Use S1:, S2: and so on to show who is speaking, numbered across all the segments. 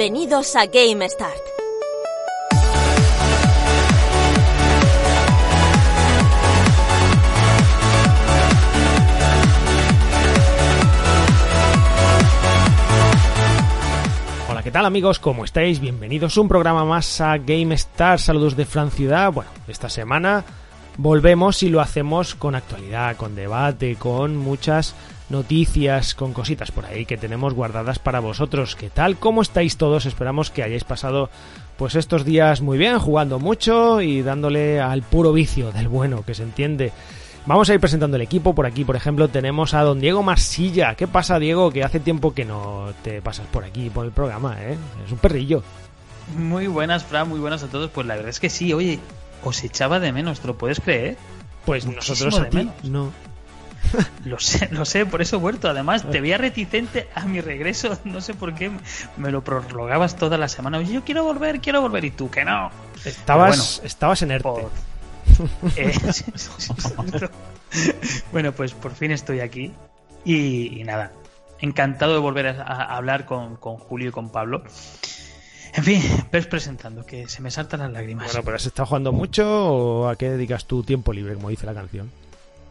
S1: Bienvenidos a Game Start.
S2: Hola, ¿qué tal amigos? ¿Cómo estáis? Bienvenidos a un programa más a Game Star. Saludos de Fran Ciudad. Bueno, esta semana volvemos y lo hacemos con actualidad, con debate, con muchas noticias, con cositas por ahí que tenemos guardadas para vosotros. ¿Qué tal? ¿Cómo estáis todos? Esperamos que hayáis pasado pues estos días muy bien, jugando mucho y dándole al puro vicio del bueno, que se entiende. Vamos a ir presentando el equipo. Por aquí, por ejemplo, tenemos a don Diego Marsilla. ¿Qué pasa, Diego? Que hace tiempo que no te pasas por aquí, por el programa, ¿eh? Es un perrillo.
S3: Muy buenas, Fran, muy buenas a todos. Pues la verdad es que sí, oye, os echaba de menos, ¿te lo puedes creer?
S2: Pues
S3: Muchísimo
S2: nosotros a ti, no.
S3: Lo sé, lo sé, por eso he vuelto. Además, te veía reticente a mi regreso. No sé por qué me lo prorrogabas toda la semana. Oye, yo quiero volver, quiero volver. Y tú, que no.
S2: Estabas, estabas en ERTE.
S3: Por- Eh, bueno, pues por fin estoy aquí. Y, y nada, encantado de volver a, a hablar con, con Julio y con Pablo. En fin, ves presentando, que se me saltan las lágrimas.
S2: Bueno, pero has estado jugando mucho o a qué dedicas tu tiempo libre, como dice la canción.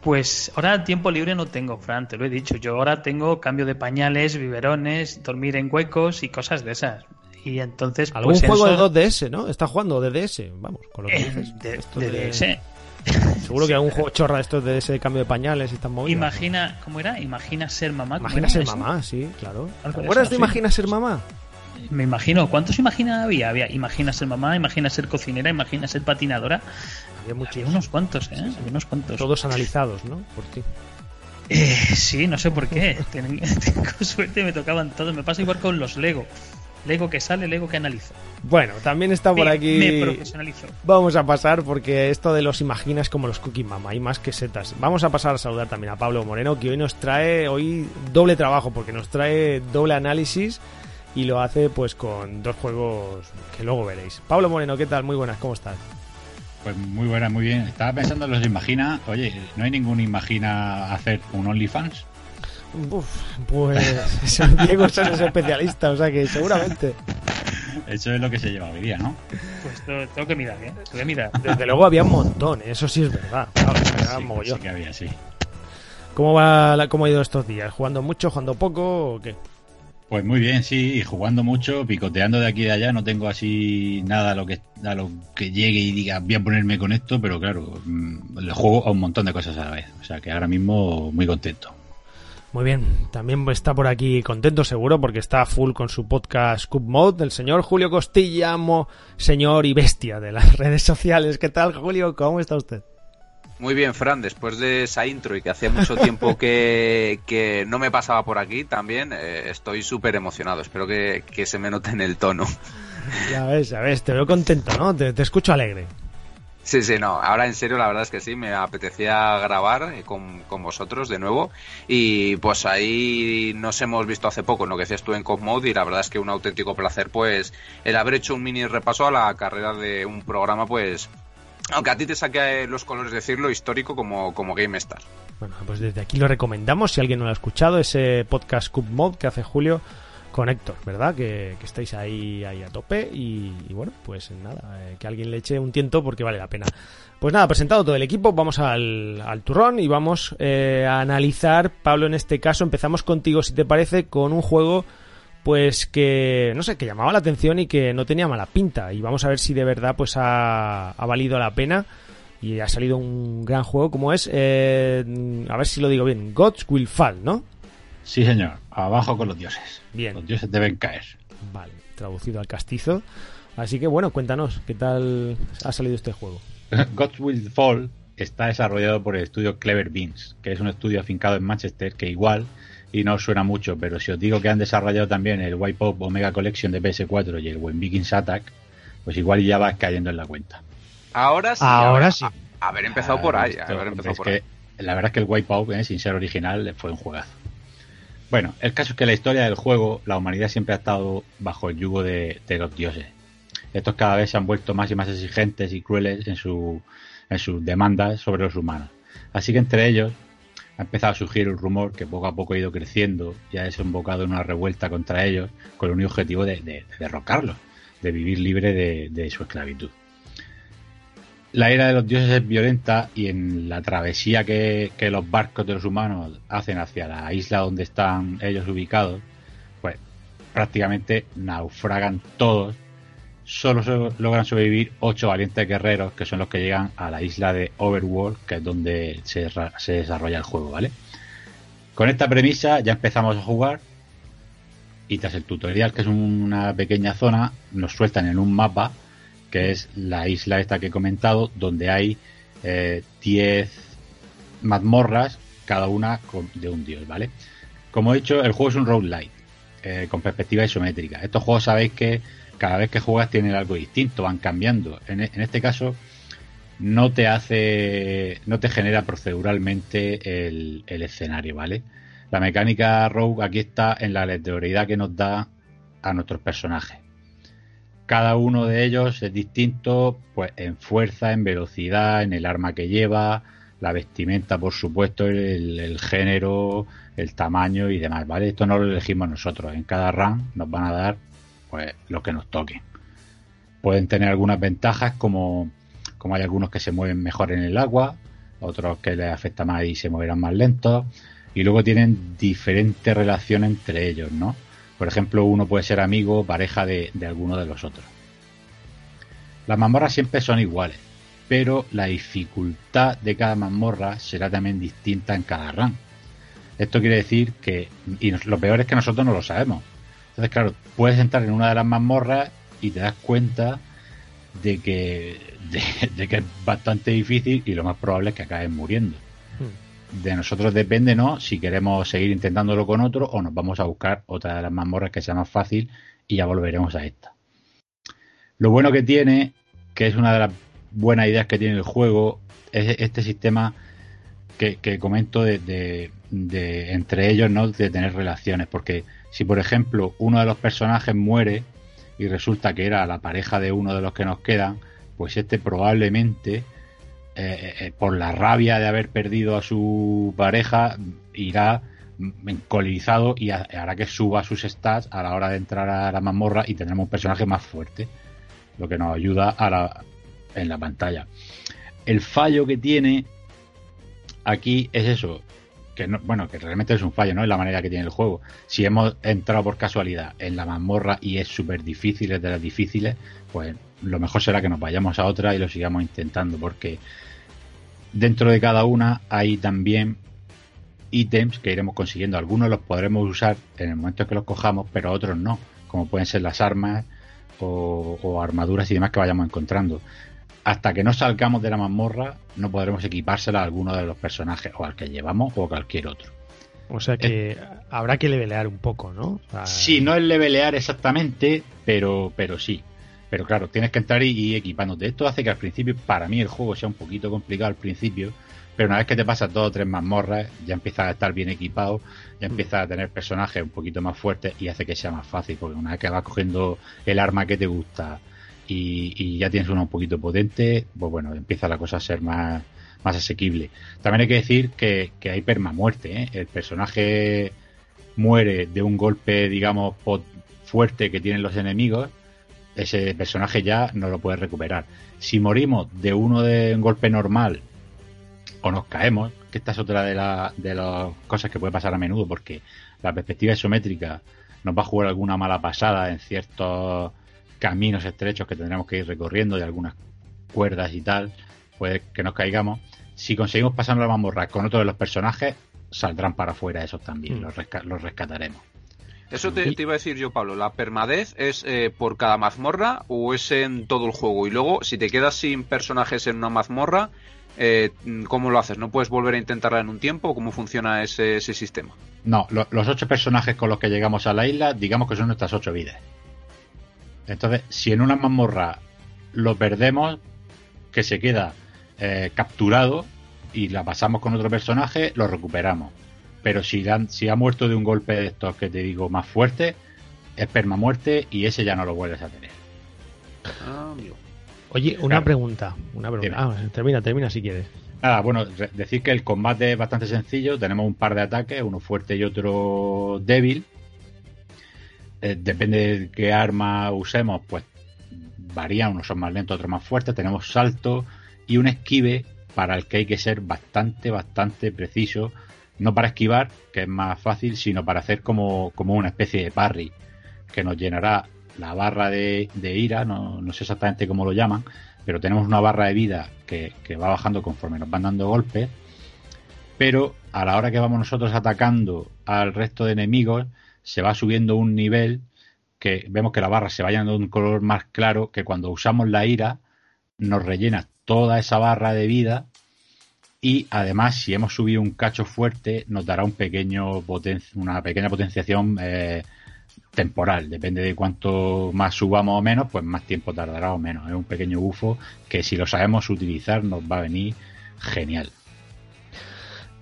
S3: Pues ahora tiempo libre no tengo, Fran, te lo he dicho. Yo ahora tengo cambio de pañales, biberones, dormir en huecos y cosas de esas. Y entonces.
S2: Algún
S3: pues
S2: juego
S3: eso-
S2: de 2DS, ¿no? Está jugando de DS, vamos, con lo que
S3: eh,
S2: dices.
S3: de,
S2: Esto
S3: de
S2: de-
S3: DS.
S2: Seguro que algún juego chorra de estos de ese de cambio de pañales y tan movido.
S3: Imagina, ¿cómo era? Imagina ser mamá. ¿cómo
S2: Imagina ser
S3: eso?
S2: mamá, sí, claro.
S3: Algo
S2: ¿Te
S3: de
S2: acuerdas
S3: eso,
S2: de
S3: sí.
S2: Imagina ser mamá?
S3: Me imagino. ¿Cuántos imagina había? Había Imagina ser mamá, Imagina ser cocinera, Imagina ser patinadora.
S2: Había muchos.
S3: Había unos cuantos, ¿eh? Había unos cuantos.
S2: Todos analizados, ¿no? Por ti.
S3: Eh, sí, no sé por qué. Ten- Tengo suerte, me tocaban todos. Me pasa igual con los Lego. Lego que sale, Lego que analizo.
S2: Bueno, también está por
S3: Me-
S2: aquí.
S3: Me profesionalizo.
S2: Vamos a pasar porque esto de los imaginas como los Cookie Mama, hay más que setas. Vamos a pasar a saludar también a Pablo Moreno, que hoy nos trae hoy doble trabajo, porque nos trae doble análisis y lo hace pues con dos juegos que luego veréis. Pablo Moreno, ¿qué tal? Muy buenas, ¿cómo estás?
S4: Pues muy buena, muy bien. Estaba pensando en los Imagina. Oye, ¿no hay ningún Imagina hacer un OnlyFans?
S2: Uf, pues Diego es especialista, o sea que seguramente.
S4: Eso es lo que se lleva hoy día, ¿no?
S3: Pues tengo, tengo que mirar, ¿eh? Tengo que mirar.
S2: Desde luego había un montón, eso sí es verdad. Claro, era
S4: Sí,
S2: mogollón.
S4: sí que había, sí.
S2: ¿Cómo, va la- ¿Cómo ha ido estos días? ¿Jugando mucho, jugando poco o qué?
S4: Pues muy bien, sí, jugando mucho, picoteando de aquí y de allá. No tengo así nada a lo que, a lo que llegue y diga voy a ponerme con esto, pero claro, mm, le juego a un montón de cosas a la vez. O sea que ahora mismo muy contento.
S2: Muy bien, también está por aquí contento seguro porque está full con su podcast Cup Mode del señor Julio Costilla, mo- señor y bestia de las redes sociales. ¿Qué tal, Julio? ¿Cómo está usted?
S5: Muy bien, Fran, después de esa intro y que hacía mucho tiempo que, que no me pasaba por aquí también, eh, estoy súper emocionado. Espero que, que se me note en el tono.
S2: Ya ves, ya ves, te veo contento, ¿no? Te, te escucho alegre.
S5: Sí, sí, no, ahora en serio la verdad es que sí, me apetecía grabar eh, con, con vosotros de nuevo y pues ahí nos hemos visto hace poco en lo que decías tú en Cop Mode y la verdad es que un auténtico placer pues el haber hecho un mini repaso a la carrera de un programa pues aunque a ti te saque los colores decirlo histórico como, como Game Star.
S2: Bueno, pues desde aquí lo recomendamos, si alguien no lo ha escuchado, ese podcast Cup Mode que hace Julio con Héctor, ¿verdad? Que, que estáis ahí, ahí a tope y, y bueno, pues nada, eh, que alguien le eche un tiento porque vale la pena. Pues nada, presentado todo el equipo, vamos al, al turrón y vamos eh, a analizar, Pablo en este caso, empezamos contigo si te parece, con un juego pues que, no sé, que llamaba la atención y que no tenía mala pinta y vamos a ver si de verdad pues ha, ha valido la pena y ha salido un gran juego como es, eh, a ver si lo digo bien, Gods Will Fall, ¿no?
S4: Sí, señor. Abajo con los dioses.
S2: Bien.
S4: Los dioses deben caer.
S2: Vale, traducido al castizo. Así que bueno, cuéntanos, ¿qué tal ha salido este juego?
S4: Gods Will Fall está desarrollado por el estudio Clever Beans, que es un estudio afincado en Manchester que igual, y no os suena mucho, pero si os digo que han desarrollado también el Wipeout Omega Collection de PS4 y el When Vikings Attack, pues igual ya vas cayendo en la cuenta.
S5: Ahora sí.
S2: Ahora
S5: haber-
S2: sí.
S5: a- haber empezado por ahí,
S4: Esto,
S5: haber empezado
S4: es
S5: por
S4: que
S5: ahí.
S4: La verdad es que el Wipeout, eh, sin ser original, fue un juegazo. Bueno, el caso es que en la historia del juego, la humanidad siempre ha estado bajo el yugo de, de los dioses. Estos cada vez se han vuelto más y más exigentes y crueles en, su, en sus demandas sobre los humanos. Así que entre ellos ha empezado a surgir un rumor que poco a poco ha ido creciendo y ha desembocado en una revuelta contra ellos con el único objetivo de, derrocarlos, de vivir libre de, su esclavitud. La era de los dioses es violenta y en la travesía que, los barcos de los humanos hacen hacia la isla donde están ellos ubicados, pues prácticamente naufragan todos. Solo logran sobrevivir ocho valientes guerreros que son los que llegan a la isla de Overworld, que es donde se, desarrolla el juego, ¿vale? Con esta premisa ya empezamos a jugar y tras el tutorial, que es una pequeña zona, nos sueltan en un mapa, que es la isla esta que he comentado, donde hay 10 eh, mazmorras, cada una de un dios, ¿vale? Como he dicho, el juego es un roguelite, eh, con perspectiva isométrica. Estos juegos sabéis que cada vez que juegas tienen algo distinto, van cambiando. En, este caso, no te hace, no te genera proceduralmente el, el escenario, ¿vale? La mecánica Rogue aquí está en la aleatoriedad que nos da a nuestros personajes. Cada uno de ellos es distinto, pues en fuerza, en velocidad, en el arma que lleva, la vestimenta, por supuesto, el, género, el tamaño y demás, ¿vale? Esto no lo elegimos nosotros. En cada run nos van a dar, pues, lo que nos toque. Pueden tener algunas ventajas, como, como hay algunos que se mueven mejor en el agua, otros que les afecta más y se moverán más lentos y luego tienen diferentes relaciones entre ellos, ¿no? Por ejemplo, uno puede ser amigo o pareja de, alguno de los otros. Las mazmorras siempre son iguales, pero la dificultad de cada mazmorra será también distinta en cada run. Esto quiere decir que, y lo peor es que nosotros no lo sabemos. Entonces, claro, puedes entrar en una de las mazmorras y te das cuenta de que, de que es bastante difícil y lo más probable es que acabes muriendo de nosotros depende, ¿no? Si queremos seguir intentándolo con otro o nos vamos a buscar otra de las mazmorras que sea más fácil y ya volveremos a esta. Lo bueno que tiene, que es una de las buenas ideas que tiene el juego, es este sistema que, comento de, entre ellos, ¿no? De tener relaciones, porque si por ejemplo uno de los personajes muere y resulta que era la pareja de uno de los que nos quedan, pues este probablemente eh, eh, por la rabia de haber perdido a su pareja, irá encolizado y hará que suba sus stats a la hora de entrar a la mazmorra y tendremos un personaje más fuerte, lo que nos ayuda a en la pantalla. El fallo que tiene aquí es eso, que no, bueno, que realmente es un fallo, ¿no? Es la manera que tiene el juego. Si hemos entrado por casualidad en la mazmorra y es súper difícil, es de las difíciles, pues lo mejor será que nos vayamos a otra y lo sigamos intentando, porque Dentro de cada una hay también ítems que iremos consiguiendo. Algunos los podremos usar en el momento que los cojamos, pero otros no, como pueden ser las armas o, armaduras y demás que vayamos encontrando. Hasta que no salgamos de la mazmorra, no podremos equipársela a alguno de los personajes, o al que llevamos, o a cualquier otro.
S2: O sea que habrá que levelear un poco, ¿no?
S4: Sí, no es levelear exactamente, pero, pero sí. Pero claro, tienes que entrar y, y, equipándote. Esto hace que al principio, para mí, el juego sea un poquito complicado al principio, pero una vez que te pasas dos o tres mazmorras, ya empiezas a estar bien equipado, ya mm. empiezas a tener personajes un poquito más fuertes y hace que sea más fácil, porque una vez que vas cogiendo el arma que te gusta y, ya tienes uno un poquito potente, pues bueno, empieza la cosa a ser más, más asequible. También hay que decir que, que hay permamuerte, ¿eh? El personaje muere de un golpe, digamos, fuerte que tienen los enemigos ese personaje ya no lo puede recuperar. Si morimos de uno de un golpe normal o nos caemos, que esta es otra de, de las cosas que puede pasar a menudo, porque la perspectiva isométrica nos va a jugar alguna mala pasada en ciertos caminos estrechos que tendremos que ir recorriendo de algunas cuerdas y tal, puede que nos caigamos. Si conseguimos pasar la mamorra con otro de los personajes, saldrán para afuera esos también, mm. los rescataremos.
S5: Eso te, iba a decir yo, Pablo. ¿La permadez es eh, por cada mazmorra o es en todo el juego? Y luego, si te quedas sin personajes en una mazmorra, eh, ¿cómo lo haces? ¿No puedes volver a intentarla en un tiempo? ¿Cómo funciona ese, sistema?
S4: No, los ocho personajes con los que llegamos a la isla, digamos que son nuestras ocho vidas. Entonces, si en una mazmorra lo perdemos, que se queda eh, capturado y la pasamos con otro personaje, lo recuperamos pero si, si ha muerto de un golpe de estos que te digo más fuerte, es permamuerte y ese ya no lo vuelves a tener.
S2: Oye, una pregunta. Una pregunta. Ah, termina, termina si quieres.
S4: Nada, bueno, decir que el combate es bastante sencillo. Tenemos un par de ataques, uno fuerte y otro débil. Eh, depende de qué arma usemos, pues varía, unos son más lentos, otros más fuertes. Tenemos salto y un esquive para el que hay que ser bastante, bastante preciso. No para esquivar, que es más fácil, sino para hacer como, como una especie de parry, que nos llenará la barra de, ira, no, sé exactamente cómo lo llaman, pero tenemos una barra de vida que, que va bajando conforme nos van dando golpes. Pero a la hora que vamos nosotros atacando al resto de enemigos, se va subiendo un nivel que vemos que la barra se va llenando de un color más claro, que cuando usamos la ira nos rellena toda esa barra de vida y además si hemos subido un cacho fuerte nos dará un pequeño una pequeña potenciación eh, temporal, depende de cuánto más subamos o menos, pues más tiempo tardará o menos. Es un pequeño bufo que si lo sabemos utilizar nos va a venir genial.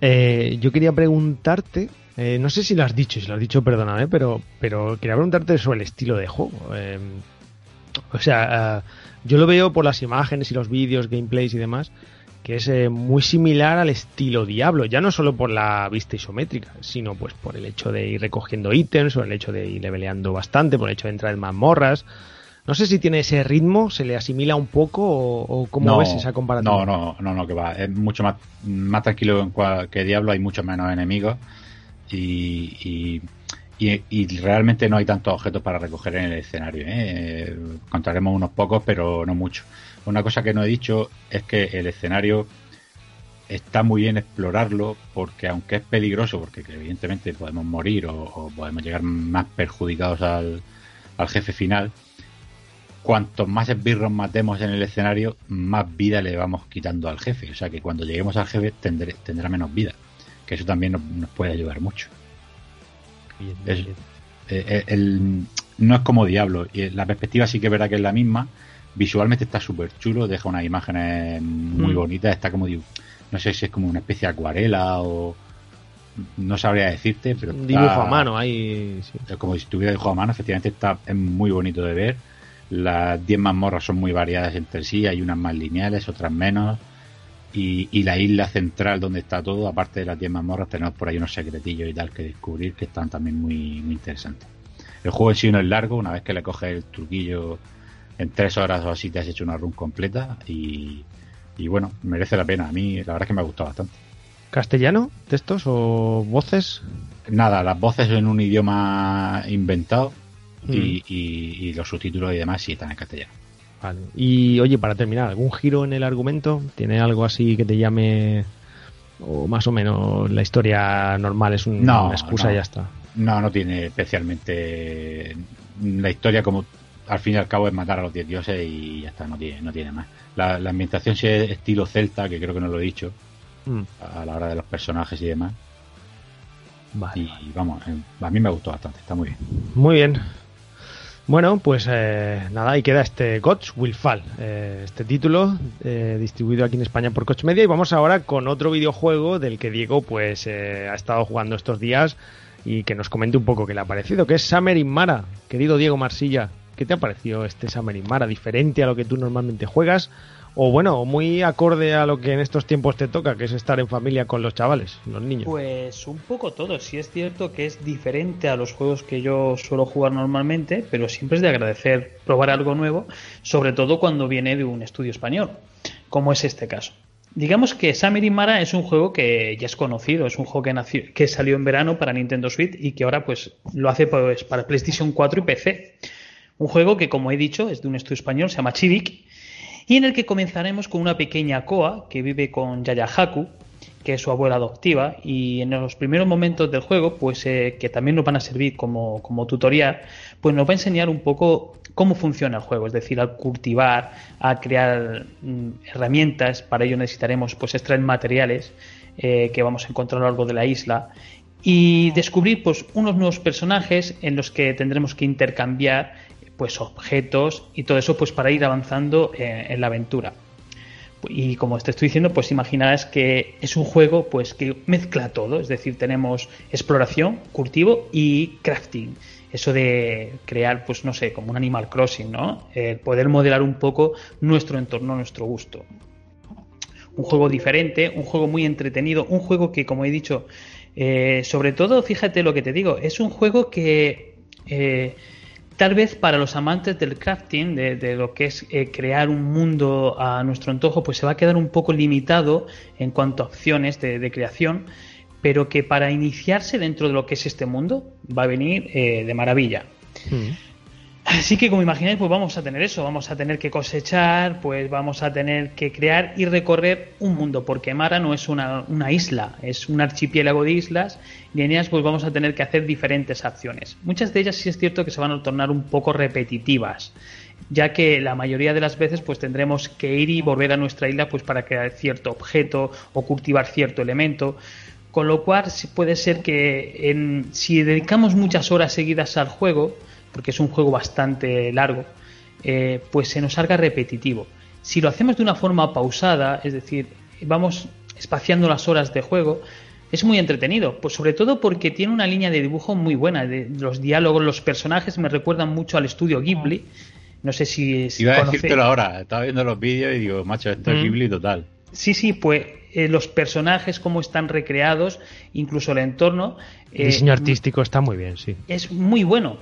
S2: Eh, yo quería preguntarte eh, no sé si lo has dicho, si lo has dicho, perdóname, pero, pero quería preguntarte sobre el estilo de juego. Em, o sea, eh, yo lo veo por las imágenes y los vídeos, gameplays y demás, que es eh, muy similar al estilo Diablo, ya no solo por la vista isométrica, sino pues por el hecho de ir recogiendo ítems, o el hecho de ir leveleando bastante, por el hecho de entrar en mazmorras. No sé si tiene ese ritmo, se le asimila un poco o, cómo ves esa comparación.
S4: No, no, no, no, que va. Es mucho más, más tranquilo que Diablo, hay muchos menos enemigos y, realmente no hay tantos objetos para recoger en el escenario. ¿eh? Contaremos unos pocos, pero no muchos. Una cosa que no he dicho es que el escenario está muy bien explorarlo porque aunque es peligroso, porque evidentemente podemos morir o, podemos llegar más perjudicados al, jefe final, cuantos más esbirros matemos en el escenario, más vida le vamos quitando al jefe. O sea que cuando lleguemos al jefe tendrá menos vida que eso también nos, puede ayudar mucho. Eh, eh, no es como Diablo, y la perspectiva sí que es verdad que es la misma. Visualmente está súper chulo, deja unas imágenes muy mm. bonitas, está como, no sé si es como una especie de acuarela o no sabría decirte, pero
S2: dibujo a mano ahí,
S4: como si estuviera dibujo a mano, efectivamente está es muy bonito de ver. Las 10 mazmorras son muy variadas entre sí, hay unas más lineales, otras menos. Y, la isla central donde está todo, aparte de las 10 mazmorras, tenemos por ahí unos secretillos y tal que descubrir que están también muy, muy interesantes. El juego en sí no es largo, una vez que le coges el truquillo en tres horas o así te has hecho una run completa y, bueno, merece la pena. A mí la verdad es que me ha gustado bastante.
S2: ¿Castellano? ¿Textos o voces?
S4: Nada, las voces en un idioma inventado y, mm. y, los subtítulos y demás sí están en castellano.
S2: Y oye, para terminar, ¿algún giro en el argumento? ¿Tiene algo así que te llame o más o menos la historia normal es una excusa y ya está?
S4: No, no tiene especialmente la historia como al fin y al cabo es matar a los diez dioses y ya está, no tiene, no tiene más. La, ambientación sí es estilo celta, que creo que no lo he dicho, mm. a la hora de los personajes y demás. y vamos, eh, a mí me gustó bastante, está muy bien.
S2: Muy bien, bueno, pues eh, nada, ahí queda este Gods Will Fall, eh, este título eh, distribuido aquí en España por Coach Media y vamos ahora con otro videojuego del que Diego pues ha estado jugando estos días y que nos comente un poco qué le ha parecido, que es Summer in Mara. Querido Diego Marsilla, ¿qué te ha parecido este Summer in Mara? ¿Diferente a lo que tú normalmente juegas? O bueno, muy acorde a lo que en estos tiempos te toca, que es estar en familia con los chavales, los niños.
S3: Pues un poco todo, sí es cierto que es diferente a los juegos que yo suelo jugar normalmente, pero siempre es de agradecer probar algo nuevo, sobre todo cuando viene de un estudio español, como es este caso. Digamos que Samir Mara es un juego que ya es conocido, es un juego que salió en verano para Nintendo Switch y que ahora pues lo hace pues, para PlayStation 4 y PC. Un juego que, como he dicho, es de un estudio español, se llama Chivik y en el que comenzaremos con una pequeña Koa que vive con Yaya Haku, que es su abuela adoptiva, y en los primeros momentos del juego, pues eh, que también nos van a servir como, tutorial, pues nos va a enseñar un poco cómo funciona el juego, es decir, al cultivar, a crear mm, herramientas, para ello necesitaremos pues extraer materiales eh, que vamos a encontrar a lo largo de la isla y descubrir pues unos nuevos personajes en los que tendremos que intercambiar pues objetos y todo eso pues para ir avanzando eh, en la aventura. Y como te estoy diciendo, pues imaginarás que es un juego pues que mezcla todo, es decir, tenemos exploración, cultivo y crafting. Eso de crear, pues no sé, como un Animal Crossing, ¿no? poder modelar un poco nuestro entorno, nuestro gusto. un juego diferente, un juego muy entretenido, un juego que, como he dicho, eh, sobre todo, fíjate lo que te digo, es un juego que eh, tal vez para los amantes del crafting, de, lo que es eh, crear un mundo a nuestro antojo, pues se va a quedar un poco limitado en cuanto a opciones de, creación, pero que para iniciarse dentro de lo que es este mundo va a venir de maravilla. Mm. Así que como imagináis, pues vamos a tener eso, vamos a tener que cosechar, pues vamos a tener que crear y recorrer un mundo, porque Mara no es una, isla, es un archipiélago de islas y en ellas pues vamos a tener que hacer diferentes acciones. Muchas de ellas sí es cierto que se van a tornar un poco repetitivas, ya que la mayoría de las veces pues tendremos que ir y volver a nuestra isla pues para crear cierto objeto o cultivar cierto elemento. Con lo cual puede ser que si dedicamos muchas horas seguidas al juego, porque es un juego bastante largo, eh, pues se nos haga repetitivo. Si lo hacemos de una forma pausada, es decir, vamos espaciando las horas de juego, es muy entretenido, pues sobre todo porque tiene una línea de dibujo muy buena. De, los diálogos, los personajes me recuerdan mucho al estudio Ghibli. No sé si.
S4: Iba a decírtelo ahora, estaba viendo los vídeos y digo, macho, esto es Ghibli total.
S3: Sí, sí, pues eh, los personajes, cómo están recreados, incluso el entorno.
S2: El diseño eh, artístico está muy bien, sí.
S3: Es muy bueno.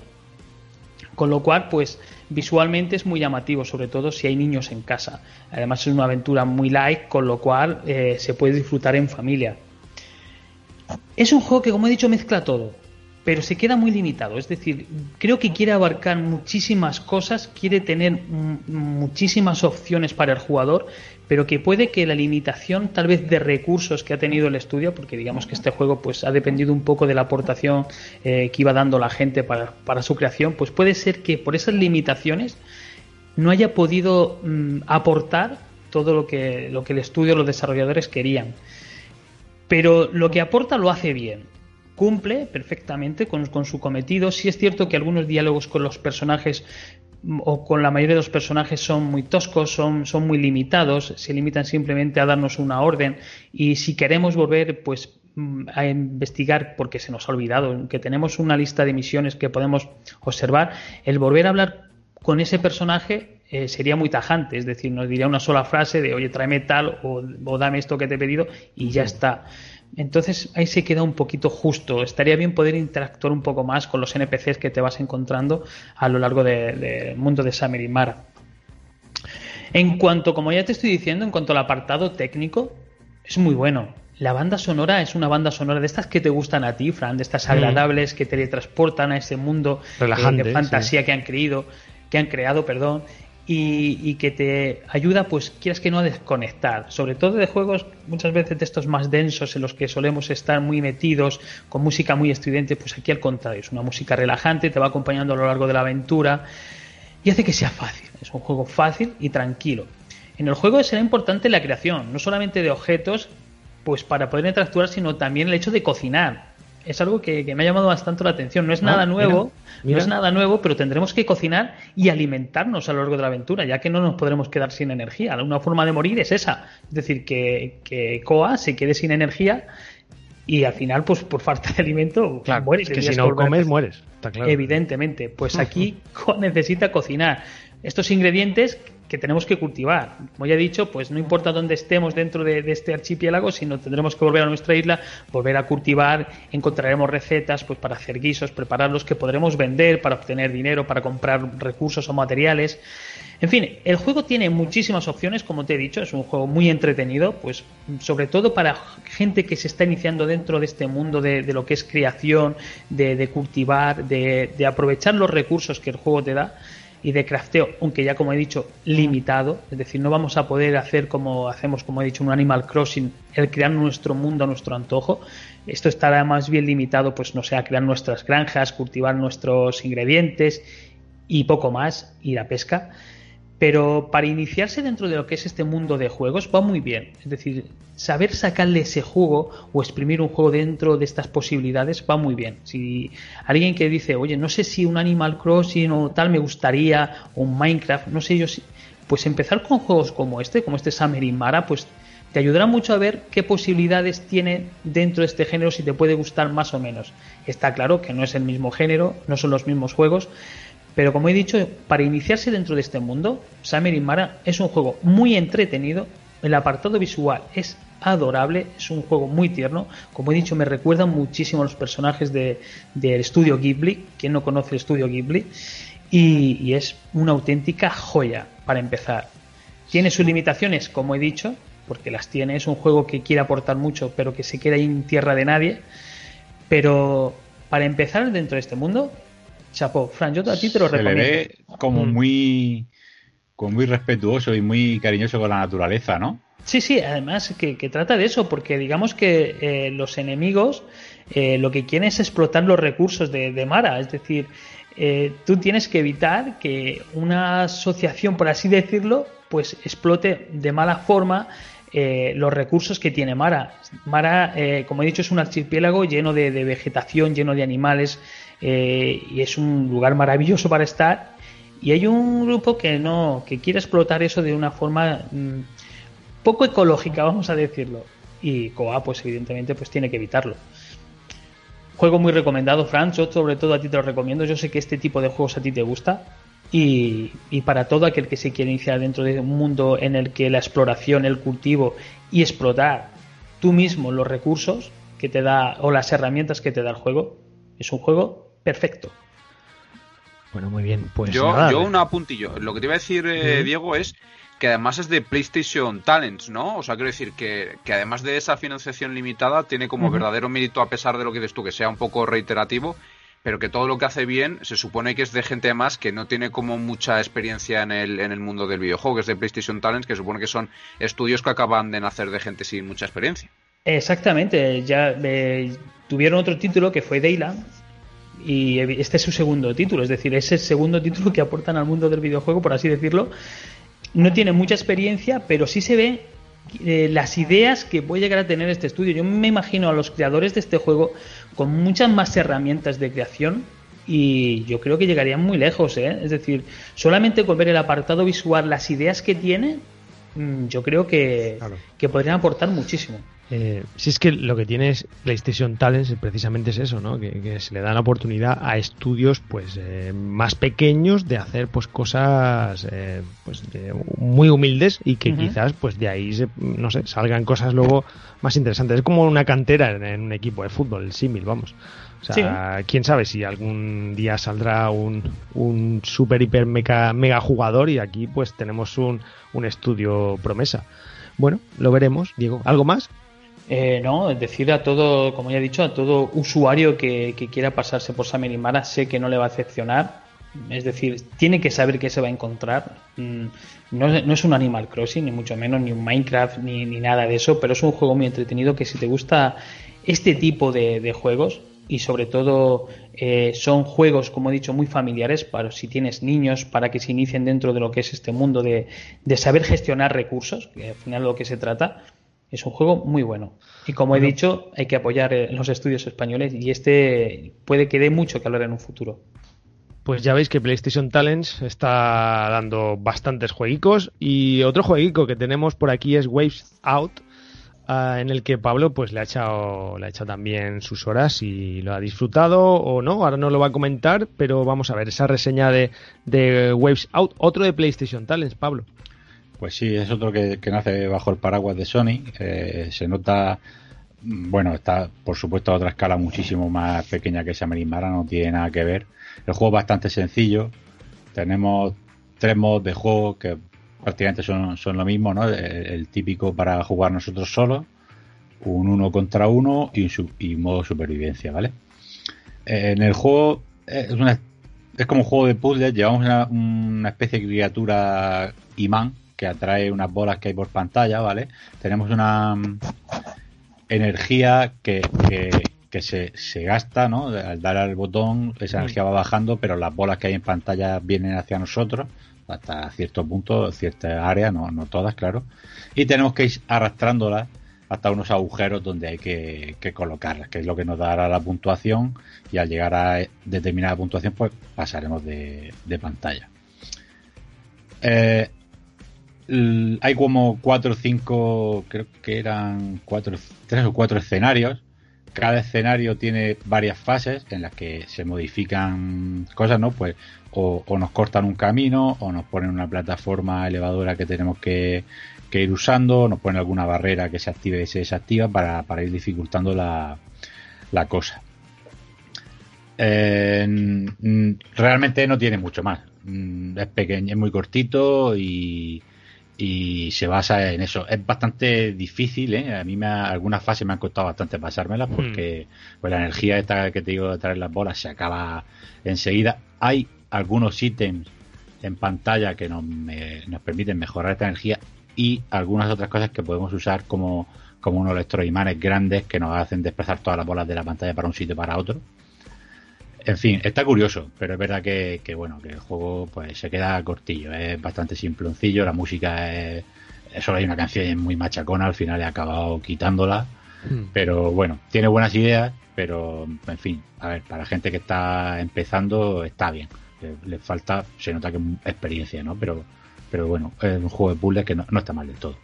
S3: Con lo cual, pues visualmente es muy llamativo, sobre todo si hay niños en casa. Además es una aventura muy light, con lo cual eh, se puede disfrutar en familia. Es un juego que, como he dicho, mezcla todo, pero se queda muy limitado. Es decir, creo que quiere abarcar muchísimas cosas, quiere tener muchísimas opciones para el jugador, pero que puede que la limitación tal vez de recursos que ha tenido el estudio, porque digamos que este juego pues ha dependido un poco de la aportación eh, que iba dando la gente para, su creación, pues puede ser que por esas limitaciones no haya podido mm, aportar todo lo que, lo que el estudio, los desarrolladores querían. Pero lo que aporta lo hace bien. Cumple perfectamente con, con su cometido. Sí es cierto que algunos diálogos con los personajes o con la mayoría de los personajes son muy toscos, son, son muy limitados, se limitan simplemente a darnos una orden y si queremos volver pues mm, a investigar porque se nos ha olvidado que tenemos una lista de misiones que podemos observar, el volver a hablar con ese personaje eh, sería muy tajante, es decir, nos diría una sola frase de oye, tráeme tal o, o dame esto que te he pedido y ya está. Entonces ahí se queda un poquito justo. Estaría bien poder interactuar un poco más con los NPCs que te vas encontrando a lo largo del mundo de Summer y Mara. En cuanto, como ya te estoy diciendo, en cuanto al apartado técnico, es muy bueno. La banda sonora es una banda sonora de estas que te gustan a ti, Fran, de estas mm. agradables que te transportan a ese mundo eh, de fantasía que han creído, que han creado, perdón, y, que te ayuda, pues quieras que no, a desconectar. Sobre todo de juegos muchas veces de estos más densos en los que solemos estar muy metidos, con música muy estridente, pues aquí al contrario, es una música relajante, te va acompañando a lo largo de la aventura y hace que sea fácil. Es un juego fácil y tranquilo. En el juego será importante la creación, no solamente de objetos, pues para poder interactuar, sino también el hecho de cocinar es algo que, me ha llamado bastante la atención. No es ah, nada nuevo, no es nada nuevo, pero tendremos que cocinar y alimentarnos a lo largo de la aventura, ya que no nos podremos quedar sin energía. Una forma de morir es esa, es decir, que, que Koa se quede sin energía y al final, pues por falta de alimento,
S2: mueres. que si no comes, mueres, está claro.
S3: Evidentemente, pues aquí necesita cocinar estos ingredientes que tenemos que cultivar. Como ya he dicho, pues no importa dónde estemos dentro de, este archipiélago, sino tendremos que volver a nuestra isla, volver a cultivar, encontraremos recetas pues para hacer guisos, prepararlos que podremos vender para obtener dinero, para comprar recursos o materiales. En fin, el juego tiene muchísimas opciones, como te he dicho, es un juego muy entretenido, pues sobre todo para gente que se está iniciando dentro de este mundo de, lo que es creación, de, cultivar, de aprovechar los recursos que el juego te da y de crafteo, aunque ya como he dicho, limitado. Es decir, no vamos a poder hacer como hacemos, como he dicho, un Animal Crossing, el crear nuestro mundo a nuestro antojo. Esto estará más bien limitado, pues no sé, a crear nuestras granjas, cultivar nuestros ingredientes y poco más, ir a pesca. Pero para iniciarse dentro de lo que es este mundo de juegos va muy bien. Es decir, saber sacarle ese juego o exprimir un juego dentro de estas posibilidades va muy bien. Si alguien que dice, oye, no sé si un Animal Crossing o tal me gustaría, o un Minecraft, no sé yo si. Pues empezar con juegos como este, como este Summer in Mara, pues te ayudará mucho a ver qué posibilidades tiene dentro de este género, si te puede gustar más o menos. Está claro que no es el mismo género, no son los mismos juegos, pero como he dicho, para iniciarse dentro de este mundo, Summer Mara es un juego muy entretenido El apartado visual es adorable, es un juego muy tierno. Como he dicho, me recuerdan muchísimo a los personajes del de, estudio Ghibli. Quien no conoce el estudio Ghibli? Y, y, es una auténtica joya para empezar. Tiene sus limitaciones, como he dicho, porque las tiene. Es un juego que quiere aportar mucho, pero que se queda en tierra de nadie. Pero para empezar dentro de este mundo, chapo, Fran, yo a ti te lo
S4: se
S3: recomiendo.
S4: Le ve como mm. muy, como muy respetuoso y muy cariñoso con la naturaleza, ¿no?
S3: Sí, sí, además que, trata de eso, porque digamos que eh, los enemigos eh, lo que quieren es explotar los recursos de, Mara, es decir, eh, tú tienes que evitar que una asociación, por así decirlo, pues explote de mala forma los recursos que tiene Mara. Mara, como he dicho, es un archipiélago lleno de, vegetación, lleno de animales, y es un lugar maravilloso para estar. Y hay un grupo que no, que quiere explotar eso de una forma mm, poco ecológica, vamos a decirlo. Y Coa, pues evidentemente, pues tiene que evitarlo. Juego muy recomendado, Franz. Yo sobre todo a ti te lo recomiendo. Yo sé que este tipo de juegos a ti te gusta. Y, para todo aquel que se quiere iniciar dentro de un mundo en el que la exploración, el cultivo y explotar tú mismo los recursos que te da o las herramientas que te da el juego, es un juego perfecto.
S2: Bueno, muy bien. Pues
S5: yo, yo un apuntillo. Lo que te iba a decir, eh, Diego, es que además es de PlayStation Talents, ¿no? O sea, quiero decir que, además de esa financiación limitada, tiene como verdadero mérito, a pesar de lo que dices tú, que sea un poco reiterativo, pero que todo lo que hace bien se supone que es de gente más que no tiene como mucha experiencia en el, en el mundo del videojuego, que es de PlayStation Talents, que supone que son estudios que acaban de nacer de gente sin mucha experiencia.
S3: Exactamente, ya eh, tuvieron otro título que fue Dayland, y este es su segundo título, es decir, es el segundo título que aportan al mundo del videojuego, por así decirlo, no tiene mucha experiencia, pero sí se ve eh, las ideas que puede llegar a tener este estudio. Yo me imagino a los creadores de este juego con muchas más herramientas de creación y yo creo que llegarían muy lejos. ¿eh? Es decir, solamente con ver el apartado visual, las ideas que tiene, yo creo que, que podrían aportar muchísimo.
S2: Eh, si es que lo que tiene es PlayStation Talents precisamente es eso, ¿no? Que, se le da la oportunidad a estudios pues eh, más pequeños de hacer pues cosas eh, pues muy humildes y que quizás pues de ahí no sé salgan cosas luego más interesantes. Es como una cantera en, un equipo de fútbol, el símil, vamos. O sea, quién sabe si algún día saldrá un, un super hiper mega, mega jugador y aquí pues tenemos un, un estudio promesa. Bueno, lo veremos, Diego. ¿Algo más?
S3: Eh, no, es decir, a todo, como ya he dicho, a todo usuario que, quiera pasarse por Samer y Mara, sé que no le va a decepcionar. Es decir, tiene que saber qué se va a encontrar. Mm, no, es un Animal Crossing, ni mucho menos, ni un Minecraft, ni, nada de eso, pero es un juego muy entretenido que si te gusta este tipo de, juegos, y sobre todo eh, son juegos, como he dicho, muy familiares para si tienes niños, para que se inicien dentro de lo que es este mundo de, de saber gestionar recursos, que al final es lo que se trata, es un juego muy bueno. Y como he dicho, hay que apoyar eh, los estudios españoles y este puede que dé mucho que hablar en un futuro.
S2: Pues ya veis que PlayStation Talents está dando bastantes jueguicos y otro jueguico que tenemos por aquí es Waves Out, ah, en el que Pablo pues le ha echado le ha echado también sus horas y lo ha disfrutado o no, ahora no lo va a comentar, pero vamos a ver esa reseña de, de Waves Out, otro de PlayStation Talents, Pablo.
S4: Pues sí, es otro que, nace bajo el paraguas de Sony. Eh, se nota, bueno, está por supuesto a otra escala muchísimo más pequeña que esa Mara, no tiene nada que ver. El juego es bastante sencillo. Tenemos tres modos de juego que prácticamente son, son lo mismo, ¿no? El, típico para jugar nosotros solos, un uno contra uno y, un, y modo supervivencia, ¿vale? En el juego es, una, es como un juego de puzzles, llevamos una, una especie de criatura imán que atrae unas bolas que hay por pantalla, ¿vale? Tenemos una mm, energía que, que, se, se, gasta, ¿no? Al dar al botón, esa energía va bajando, pero las bolas que hay en pantalla vienen hacia nosotros, hasta cierto punto, ciertas áreas, no, no todas, claro. Y tenemos que ir arrastrándolas hasta unos agujeros donde hay que, que, colocarlas, que es lo que nos dará la puntuación y al llegar a determinada puntuación pues pasaremos de, de pantalla. Eh, hay como cuatro o cinco, creo que eran cuatro, tres o cuatro escenarios. Cada escenario tiene varias fases en las que se modifican cosas, ¿no? Pues o, nos cortan un camino o nos ponen una plataforma elevadora que tenemos que, que ir usando, nos pone alguna barrera que se active y se desactiva para, para ir dificultando la, la cosa. Eh, realmente no tiene mucho más. Mm, es pequeño, es muy cortito y, y se basa en eso. Es bastante difícil, ¿eh? A mí me algunas fases me han costado bastante pasármelas porque pues, la energía esta que te digo de traer las bolas se acaba enseguida. Hay algunos ítems en pantalla que nos, nos permiten mejorar esta energía y algunas otras cosas que podemos usar como, como unos electroimanes grandes que nos hacen desplazar todas las bolas de la pantalla para un sitio para otro. En fin, está curioso, pero es verdad que, bueno, que el juego pues se queda cortillo, es bastante simploncillo, la música es, solo hay una canción muy machacona, al final he acabado quitándola, hmm. pero bueno, tiene buenas ideas, pero en fin, a ver, para gente que está empezando está bien, le, falta, se nota que experiencia, ¿no? Pero, pero bueno, es un juego de puzzles que no está mal del todo.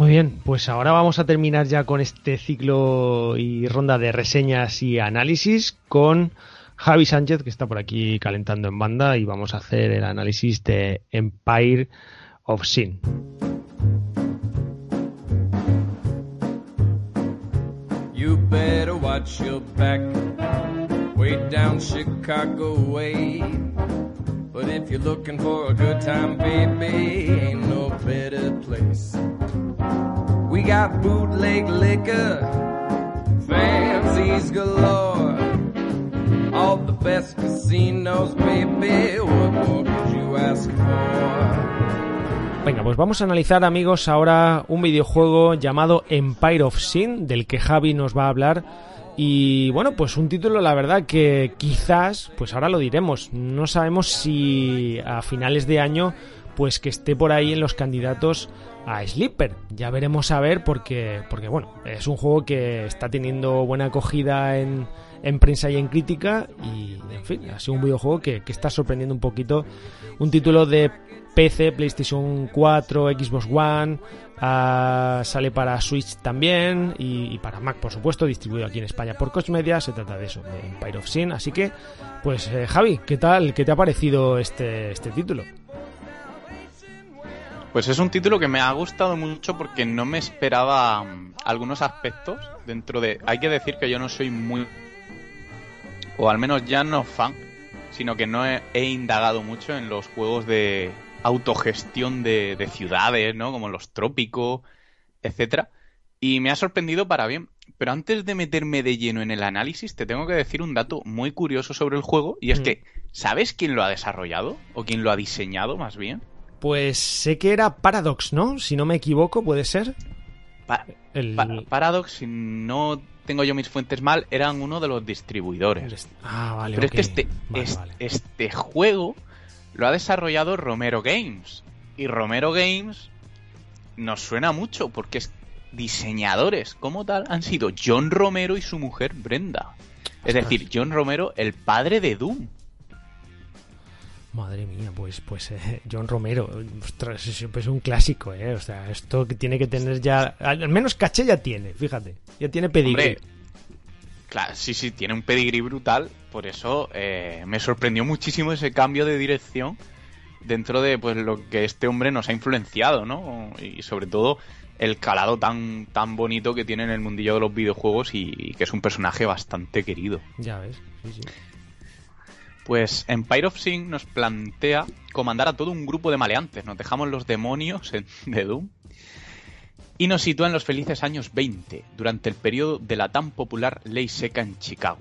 S2: Muy bien, pues ahora vamos a terminar ya con este ciclo y ronda de reseñas y análisis con Javi Sánchez, que está por aquí calentando en banda, y vamos a hacer el análisis de Empire of Sin. You better watch your back, way down Chicago way. But if you're looking for a good time, baby, ain't no better place. We got bootleg liquor, fancies galore. All the best casinos, baby. What more could you ask for? Venga, pues vamos a analizar, amigos, ahora un videojuego llamado Empire of Sin, del que Javi nos va a hablar. Y bueno, pues un título, la verdad, que quizás, pues ahora lo diremos, no sabemos si a finales de año, pues que esté por ahí en los candidatos a Sleeper. Ya veremos a ver porque, porque bueno, es un juego que está teniendo buena acogida en, en prensa y en crítica y en fin, ha sido un videojuego que, que está sorprendiendo un poquito. Un título de PC, PlayStation 4, Xbox One, ah, sale para Switch también y, para Mac, por supuesto, distribuido aquí en España por Coach Media. Se trata de eso, de Empire of Sin. Así que, pues eh, Javi, ¿qué tal? ¿Qué te ha parecido este, este título?
S1: Pues es un título que me ha gustado mucho porque no me esperaba mm, algunos aspectos dentro de... Hay que decir que yo no soy muy... o al menos ya no fan, sino que no he, indagado mucho en los juegos de autogestión de, de ciudades, ¿no? Como los trópicos, etcétera. Y me ha sorprendido para bien. Pero antes de meterme de lleno en el análisis, te tengo que decir un dato muy curioso sobre el juego. Y es mm. que, ¿sabes quién lo ha desarrollado? ¿O quién lo ha diseñado, más bien?
S2: Pues sé que era Paradox, ¿no? Si no me equivoco, puede ser.
S1: Paradox, si no tengo yo mis fuentes mal, eran uno de los distribuidores.
S2: Ah, vale.
S1: Pero es que este, este juego lo ha desarrollado Romero Games. Y Romero Games nos suena mucho porque es diseñadores como tal han sido John Romero y su mujer Brenda. Es decir, John Romero, el padre de Doom.
S2: Madre mía, pues, pues eh, John Romero, ostras, es un clásico, ¿eh? O sea, esto que tiene que tener ya, al menos caché ya tiene, fíjate, ya tiene pedigrí.
S1: claro, sí, sí, tiene un pedigrí brutal, por eso eh, me sorprendió muchísimo ese cambio de dirección dentro de pues lo que este hombre nos ha influenciado, ¿no? Y sobre todo el calado tan, tan bonito que tiene en el mundillo de los videojuegos y, y que es un personaje bastante querido.
S2: Ya ves, sí, sí.
S1: Pues Empire of Sin nos plantea comandar a todo un grupo de maleantes. Nos dejamos los demonios de Doom. Y nos sitúa en los felices años 20, durante el periodo de la tan popular Ley Seca en Chicago.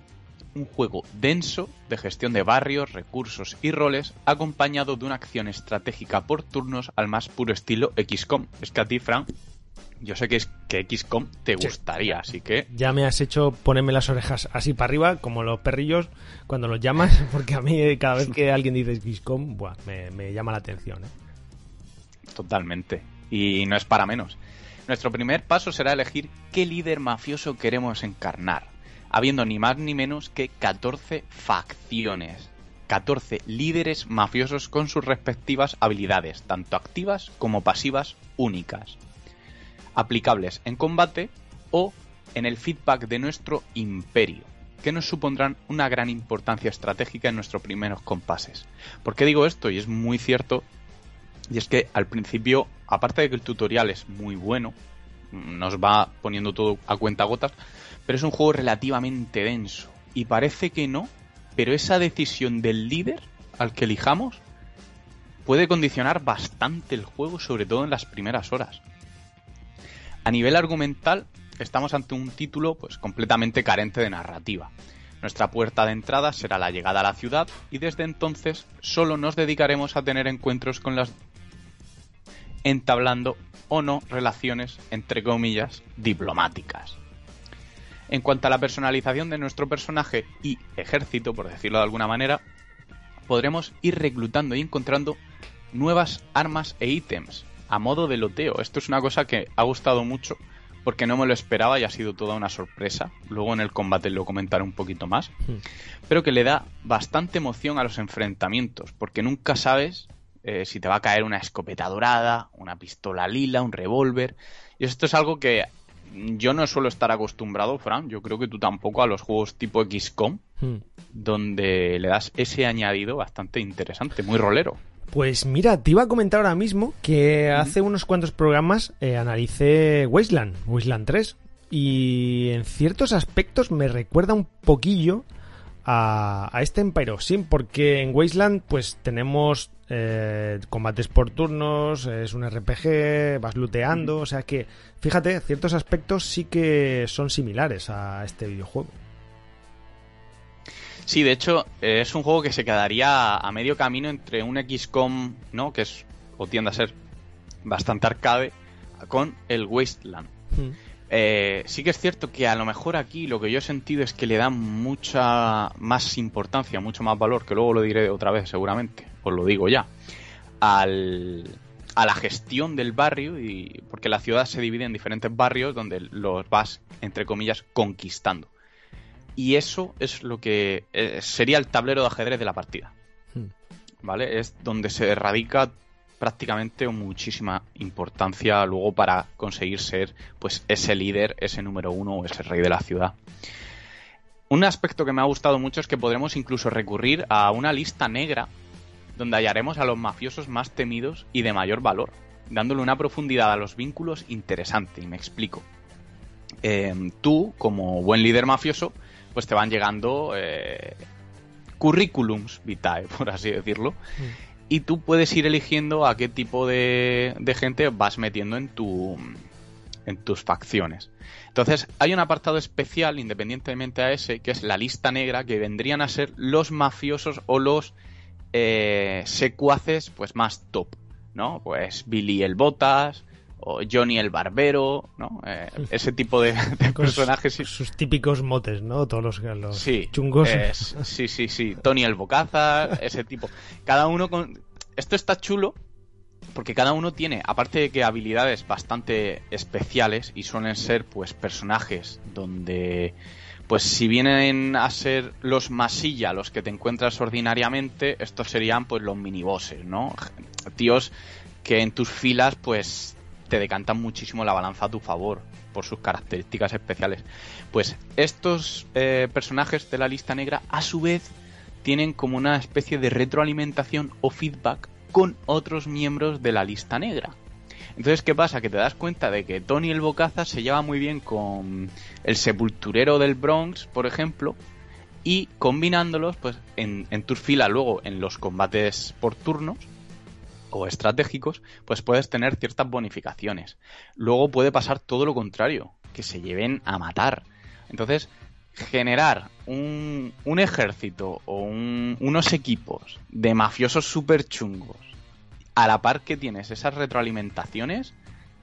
S1: Un juego denso de gestión de barrios, recursos y roles, acompañado de una acción estratégica por turnos al más puro estilo XCOM. Es que a ti, Frank, yo sé que es que XCOM te gustaría, así que...
S2: Ya me has hecho ponerme las orejas así para arriba, como los perrillos, cuando los llamas, porque a mí cada vez que alguien dice XCOM, buah, me, llama la atención. ¿eh?
S1: Totalmente. Y no es para menos. Nuestro primer paso será elegir qué líder mafioso queremos encarnar, habiendo ni más ni menos que 14 facciones. 14 líderes mafiosos con sus respectivas habilidades, tanto activas como pasivas únicas aplicables en combate o en el feedback de nuestro imperio, que nos supondrán una gran importancia estratégica en nuestros primeros compases. ¿Por qué digo esto? Y es muy cierto Y es que al principio, aparte de que el tutorial es muy bueno, nos va poniendo todo a cuenta gotas, pero es un juego relativamente denso. Y parece que no, pero esa decisión del líder al que elijamos puede condicionar bastante el juego, sobre todo en las primeras horas. A nivel argumental, estamos ante un título pues completamente carente de narrativa. Nuestra puerta de entrada será la llegada a la ciudad y desde entonces solo nos dedicaremos a tener encuentros con las entablando o no relaciones entre comillas diplomáticas. En cuanto a la personalización de nuestro personaje y ejército, por decirlo de alguna manera, podremos ir reclutando y encontrando nuevas armas e ítems a modo de loteo. Esto es una cosa que ha gustado mucho porque no me lo esperaba y ha sido toda una sorpresa. Luego en el combate lo comentaré un poquito más. Hmm. Pero que le da bastante emoción a los enfrentamientos, porque nunca sabes eh, si te va a caer una escopeta dorada, una pistola lila, un revólver. Y esto es algo que yo no suelo estar acostumbrado, Fran, yo creo que tú tampoco a los juegos tipo XCOM, hmm. donde le das ese añadido bastante interesante, muy rolero.
S2: Pues mira, te iba a comentar ahora mismo que hace unos cuantos programas eh, analicé Wasteland, Wasteland 3, y en ciertos aspectos me recuerda un poquillo a, a este Empire of Sin, porque en Wasteland pues tenemos eh, combates por turnos, es un RPG, vas looteando, o sea que, fíjate, ciertos aspectos sí que son similares a este videojuego.
S1: Sí, de hecho, eh, es un juego que se quedaría a medio camino entre un XCOM, ¿no? Que es, o tiende a ser bastante arcade, con el Wasteland. Hmm. Eh, sí que es cierto que a lo mejor aquí lo que yo he sentido es que le dan mucha más importancia, mucho más valor, que luego lo diré otra vez seguramente, os lo digo ya, al, a la gestión del barrio, y porque la ciudad se divide en diferentes barrios donde los vas, entre comillas, conquistando. Y eso es lo que eh, sería el tablero de ajedrez de la partida. Hmm. ¿Vale? Es donde se radica prácticamente muchísima importancia luego para conseguir ser pues ese líder, ese número uno o ese rey de la ciudad. Un aspecto que me ha gustado mucho es que podremos incluso recurrir a una lista negra donde hallaremos a los mafiosos más temidos y de mayor valor, dándole una profundidad a los vínculos interesante, y me explico. Eh, tú, como buen líder mafioso, pues te van llegando eh, currículums vitae, por así decirlo, mm y tú puedes ir eligiendo a qué tipo de, gente vas metiendo en, tu, en tus facciones. Entonces, hay un apartado especial, independientemente a ese, que es la lista negra, que vendrían a ser los mafiosos o los eh, secuaces pues más top, ¿no? Pues Billy el Botas, o Johnny el Barbero, ¿no? Eh, ese tipo de, personajes.
S2: Sus, típicos motes, ¿no? Todos los, los
S1: sí,
S2: chungos.
S1: sí, sí, sí. Tony el Bocaza, ese tipo. Cada uno con... Esto está chulo porque cada uno tiene, aparte de que habilidades bastante especiales y suelen ser pues personajes donde pues si vienen a ser los masilla los que te encuentras ordinariamente, estos serían pues los minibosses, ¿no? Tíos que en tus filas pues te decantan muchísimo la balanza a tu favor por sus características especiales. Pues estos eh, personajes de la lista negra, a su vez, tienen como una especie de retroalimentación o feedback con otros miembros de la lista negra. Entonces, ¿qué pasa? Que te das cuenta de que Tony el Bocaza se lleva muy bien con el sepulturero del Bronx, por ejemplo, y combinándolos, pues en, en luego en los combates por turnos, o estratégicos, pues puedes tener ciertas bonificaciones. Luego puede pasar todo lo contrario, que se lleven a matar. Entonces, generar un, un ejército o unos equipos de mafiosos super chungos a la par que tienes esas retroalimentaciones,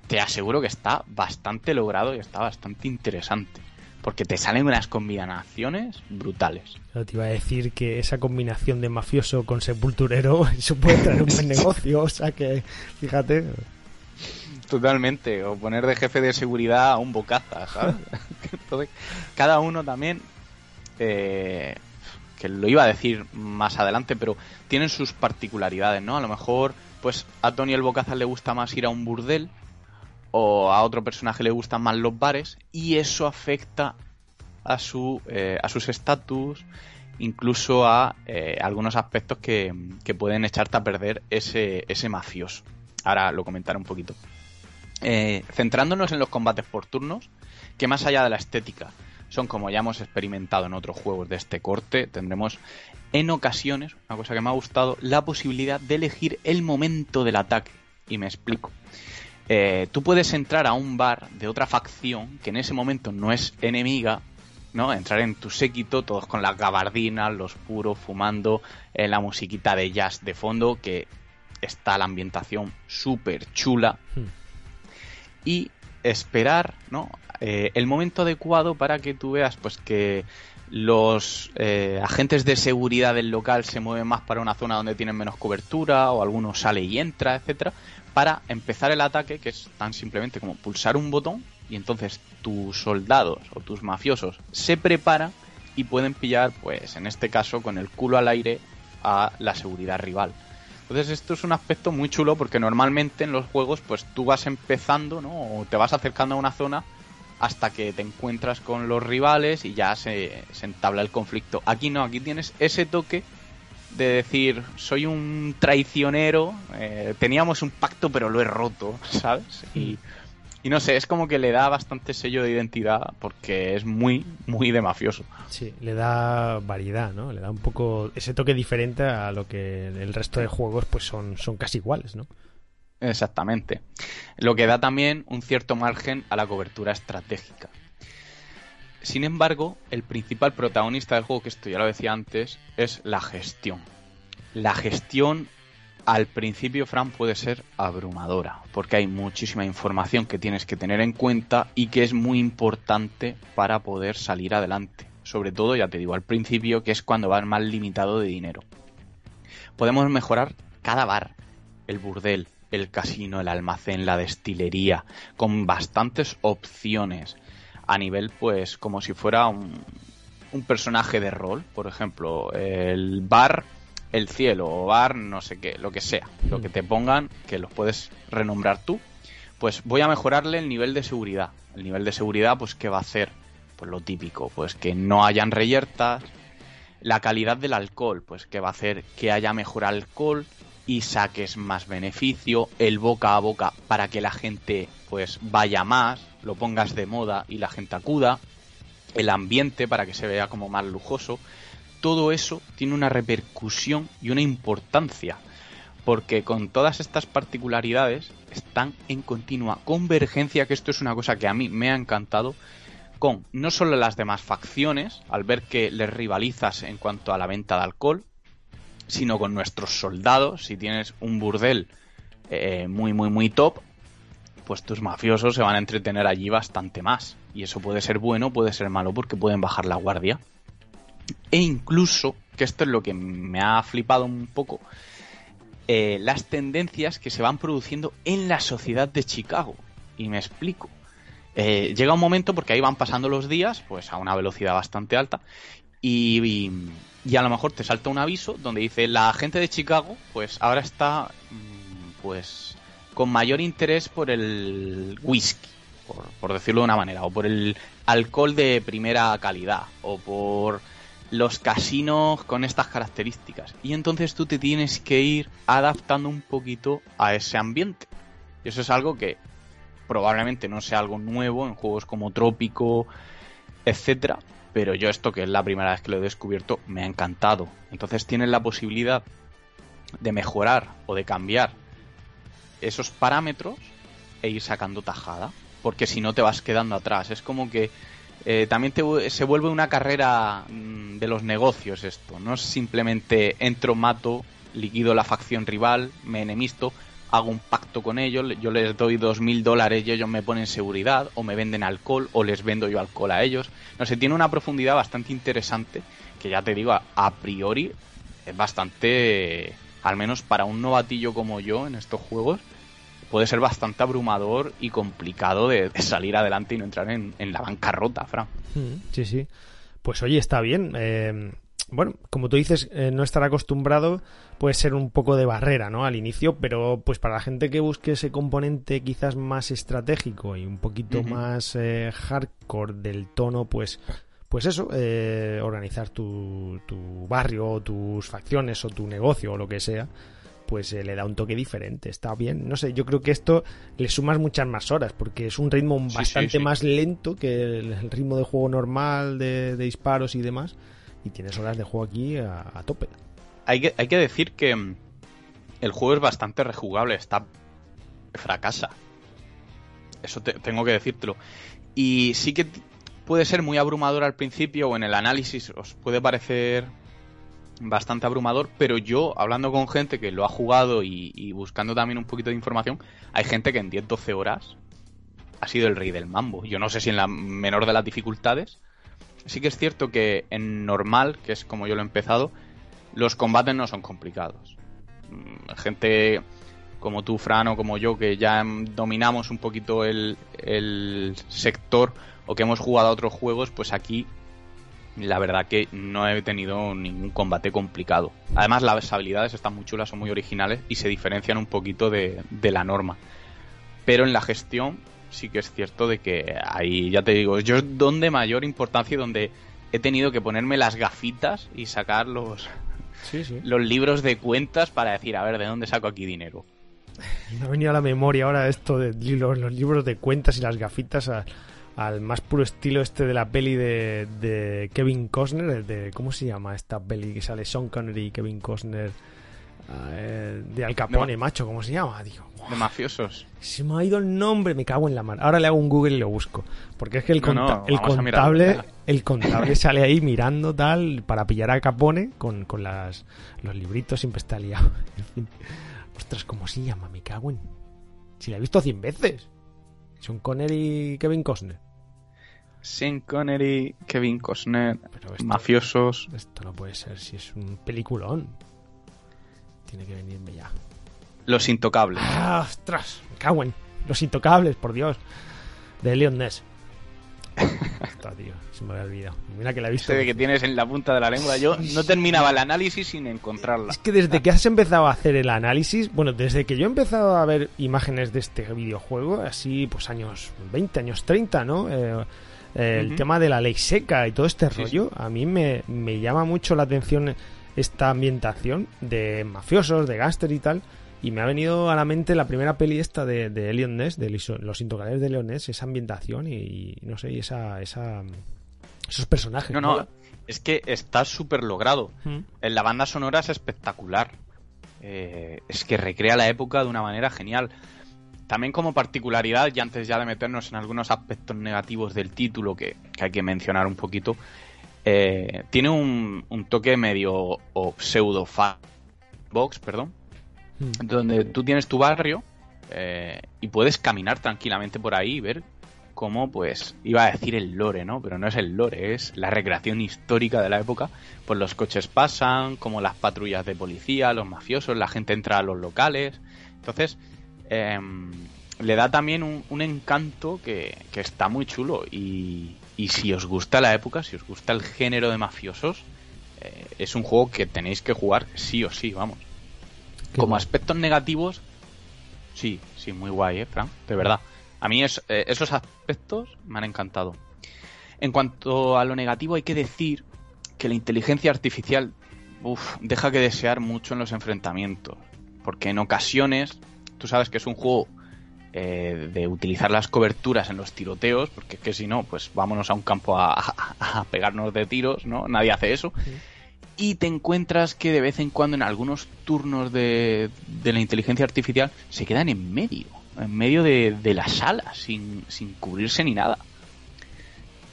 S1: te aseguro que está bastante logrado y está bastante interesante porque te salen unas combinaciones brutales.
S2: te iba a decir que esa combinación de mafioso con sepulturero, eso puede traer un buen negocio, o sea que, fíjate.
S1: Totalmente, o poner de jefe de seguridad a un bocaza, ¿sabes? cada uno también, eh, que lo iba a decir más adelante, pero tienen sus particularidades, ¿no? A lo mejor, pues a Tony el bocaza le gusta más ir a un burdel, o a otro personaje le gustan más los bares y eso afecta a, su, eh, a sus estatus, incluso a eh, algunos aspectos que, pueden echarte a perder ese, ese mafioso. Ahora lo comentaré un poquito. Eh, centrándonos en los combates por turnos, que más allá de la estética, son como ya hemos experimentado en otros juegos de este corte, tendremos en ocasiones, una cosa que me ha gustado, la posibilidad de elegir el momento del ataque. Y me explico. Eh, tú puedes entrar a un bar de otra facción que en ese momento no es enemiga, ¿no? Entrar en tu séquito, todos con las gabardinas, los puros, fumando, eh, la musiquita de jazz de fondo, que está la ambientación súper chula. Hmm. Y esperar, ¿no? Eh, el momento adecuado para que tú veas, pues que los eh, agentes de seguridad del local se mueven más para una zona donde tienen menos cobertura o alguno sale y entra, etcétera, para empezar el ataque, que es tan simplemente como pulsar un botón y entonces tus soldados o tus mafiosos se preparan y pueden pillar, pues en este caso, con el culo al aire a la seguridad rival. Entonces esto es un aspecto muy chulo porque normalmente en los juegos pues tú vas empezando, ¿no? O te vas acercando a una zona hasta que te encuentras con los rivales y ya se, entabla el conflicto. Aquí no, aquí tienes ese toque de decir, soy un traicionero, eh, teníamos un pacto pero lo he roto, ¿sabes? Y, y, no sé, es como que le da bastante sello de identidad porque es muy, muy de mafioso.
S2: Sí, le da variedad, ¿no? Le da un poco ese toque diferente a lo que el resto de juegos pues son, son casi iguales, ¿no?
S1: Exactamente. Lo que da también un cierto margen a la cobertura estratégica. Sin embargo, el principal protagonista del juego, que esto ya lo decía antes, es la gestión. La gestión al principio, Fran, puede ser abrumadora, porque hay muchísima información que tienes que tener en cuenta y que es muy importante para poder salir adelante. Sobre todo, ya te digo, al principio, que es cuando vas más limitado de dinero. Podemos mejorar cada bar, el burdel, el casino, el almacén, la destilería, con bastantes opciones a nivel, pues, como si fuera un, un personaje de rol, por ejemplo, el bar el cielo o bar no sé qué, lo que sea, lo que te pongan, que los puedes renombrar tú, pues voy a mejorarle el nivel de seguridad. El nivel de seguridad, pues, ¿qué va a hacer? Pues lo típico, pues que no hayan reyertas. La calidad del alcohol, pues que va a hacer que haya mejor alcohol, y saques más beneficio, el boca a boca para que la gente pues vaya más, lo pongas de moda y la gente acuda, el ambiente para que se vea como más lujoso, todo eso tiene una repercusión y una importancia, porque con todas estas particularidades están en continua convergencia, que esto es una cosa que a mí me ha encantado, con no solo las demás facciones, al ver que les rivalizas en cuanto a la venta de alcohol, sino con nuestros soldados. Si tienes un burdel eh, muy, muy, muy top, pues tus mafiosos se van a entretener allí bastante más. Y eso puede ser bueno, puede ser malo, porque pueden bajar la guardia. E incluso, que esto es lo que me ha flipado un poco, eh, las tendencias que se van produciendo en la sociedad de Chicago. Y me explico. Eh, llega un momento, porque ahí van pasando los días, pues a una velocidad bastante alta, y, y, a lo mejor te salta un aviso donde dice la gente de Chicago pues ahora está mm, pues con mayor interés por el whisky por, decirlo de una manera o por el alcohol de primera calidad o por los casinos con estas características. Y entonces tú te tienes que ir adaptando un poquito a ese ambiente. Y eso es algo que probablemente no sea algo nuevo en juegos como Trópico etcétera pero yo esto que es la primera vez que lo he descubierto me ha encantado. Entonces tienes la posibilidad de mejorar o de cambiar esos parámetros e ir sacando tajada, porque si no te vas quedando atrás. Es como que eh, también se vuelve una carrera mm, de los negocios esto, no es simplemente entro, mato, liquido la facción rival, me enemisto, hago un pacto con ellos, yo les doy dos mil dólares y ellos me ponen seguridad, o me venden alcohol, o les vendo yo alcohol a ellos. No sé, tiene una profundidad bastante interesante, que ya te digo, a, priori es bastante, al menos para un novatillo como yo en estos juegos, puede ser bastante abrumador y complicado de, salir adelante y no entrar en, la bancarrota, Fran.
S2: Mm, sí, sí. Pues oye, está bien. Eh, bueno, como tú dices, eh, no estar acostumbrado puede ser un poco de barrera, ¿no? Al inicio, pero pues para la gente que busque ese componente quizás más estratégico y un poquito más eh, hardcore del tono, pues pues eso, eh, organizar tu, tu barrio, o tus facciones o tu negocio o lo que sea, pues eh, le da un toque diferente. Está bien. No sé, yo creo que esto le sumas muchas más horas porque es un ritmo bastante más lento que el, ritmo de juego normal de, disparos y demás. Y tienes horas de juego aquí a, tope.
S1: Hay que, decir que mm, el juego es bastante rejugable. Está. fracasa. Eso tengo que decírtelo. Y sí que puede ser muy abrumador al principio o en el análisis os puede parecer bastante abrumador, pero yo, hablando con gente que lo ha jugado y, buscando también un poquito de información, hay gente que en 10-12 horas ha sido el rey del mambo. Yo no sé si en la menor de las dificultades. Sí que es cierto que en normal, que es como yo lo he empezado, los combates no son complicados. Mm, gente como tú, Fran, o como yo, que ya dominamos un poquito el, el sector o que hemos jugado a otros juegos, pues aquí la verdad que no he tenido ningún combate complicado. Además, las habilidades están muy chulas, son muy originales y se diferencian un poquito de, la norma. Pero en la gestión sí que es cierto de que ahí, ya te digo, yo es donde mayor importancia y donde he tenido que ponerme las gafitas y sacar los, los libros de cuentas para decir, a ver, ¿de dónde saco aquí dinero?
S2: Me ha venido a la memoria ahora esto de los, los libros de cuentas y las gafitas a, al más puro estilo este de la peli de, Kevin Costner, de ¿cómo se llama esta peli que sale Sean Connery y Kevin Costner? Eh, de Al Capone, macho, ¿cómo se llama? Digo,
S1: de mafiosos.
S2: Se me ha ido el nombre, me cago en la mano. Ahora le hago un Google y lo busco. Porque es que el, el contable, el contable sale ahí mirando tal para pillar a Capone con, con las, los libritos, siempre está liado. Ostras, ¿cómo se llama? Me cago en. Si la he visto cien veces. Sean Connery y Kevin Costner.
S1: Sean Connery, Kevin Costner, mafiosos.
S2: Esto no puede ser, si es un peliculón. Tiene que venirme ya.
S1: Los Intocables.
S2: ¡Ah, ostras! Me cago en. Los Intocables, por Dios. De Leon Ness. tío, se me había olvidado. Mira que la he visto.
S1: que tienes en la punta de la lengua. Yo no terminaba el análisis sin encontrarla.
S2: Es que desde que has empezado a hacer el análisis, bueno, desde que yo he empezado a ver imágenes de este videojuego, así pues años 20, años 30, ¿no? Eh, el tema de la ley seca y todo este rollo, a mí me, me llama mucho la atención esta ambientación de mafiosos, de gángster y tal. Y me ha venido a la mente la primera peli esta de, de Leon Ness, de Los Intocables de Leon Ness, esa ambientación y, no sé, y esa, esa, esos personajes.
S1: No, no, es que está súper logrado. Mm. En la banda sonora es espectacular. Eh, es que recrea la época de una manera genial. También como particularidad, y antes ya de meternos en algunos aspectos negativos del título que, hay que mencionar un poquito, eh, tiene un, un, toque medio o pseudo box, perdón, Hmm. donde tú tienes tu barrio eh, y puedes caminar tranquilamente por ahí y ver cómo, pues, iba a decir el lore, ¿no? Pero no es el lore, es la recreación histórica de la época. Pues los coches pasan, como las patrullas de policía, los mafiosos, la gente entra a los locales. Entonces, em, le da también un, encanto que, está muy chulo. Y, y, si os gusta la época, si os gusta el género de mafiosos, eh, es un juego que tenéis que jugar sí o sí, vamos. Como aspectos negativos, sí, sí, muy guay, ¿eh, Fran? De verdad. A mí es, eh, esos aspectos me han encantado. En cuanto a lo negativo, hay que decir que la inteligencia artificial deja que desear mucho en los enfrentamientos. Porque en ocasiones, tú sabes que es un juego eh, de utilizar las coberturas en los tiroteos, porque es que si no, pues vámonos a un campo a, pegarnos de tiros, ¿no? Nadie hace eso y te encuentras que de vez en cuando en algunos turnos de, la inteligencia artificial se quedan en medio, en medio de, la sala, sin, sin cubrirse ni nada.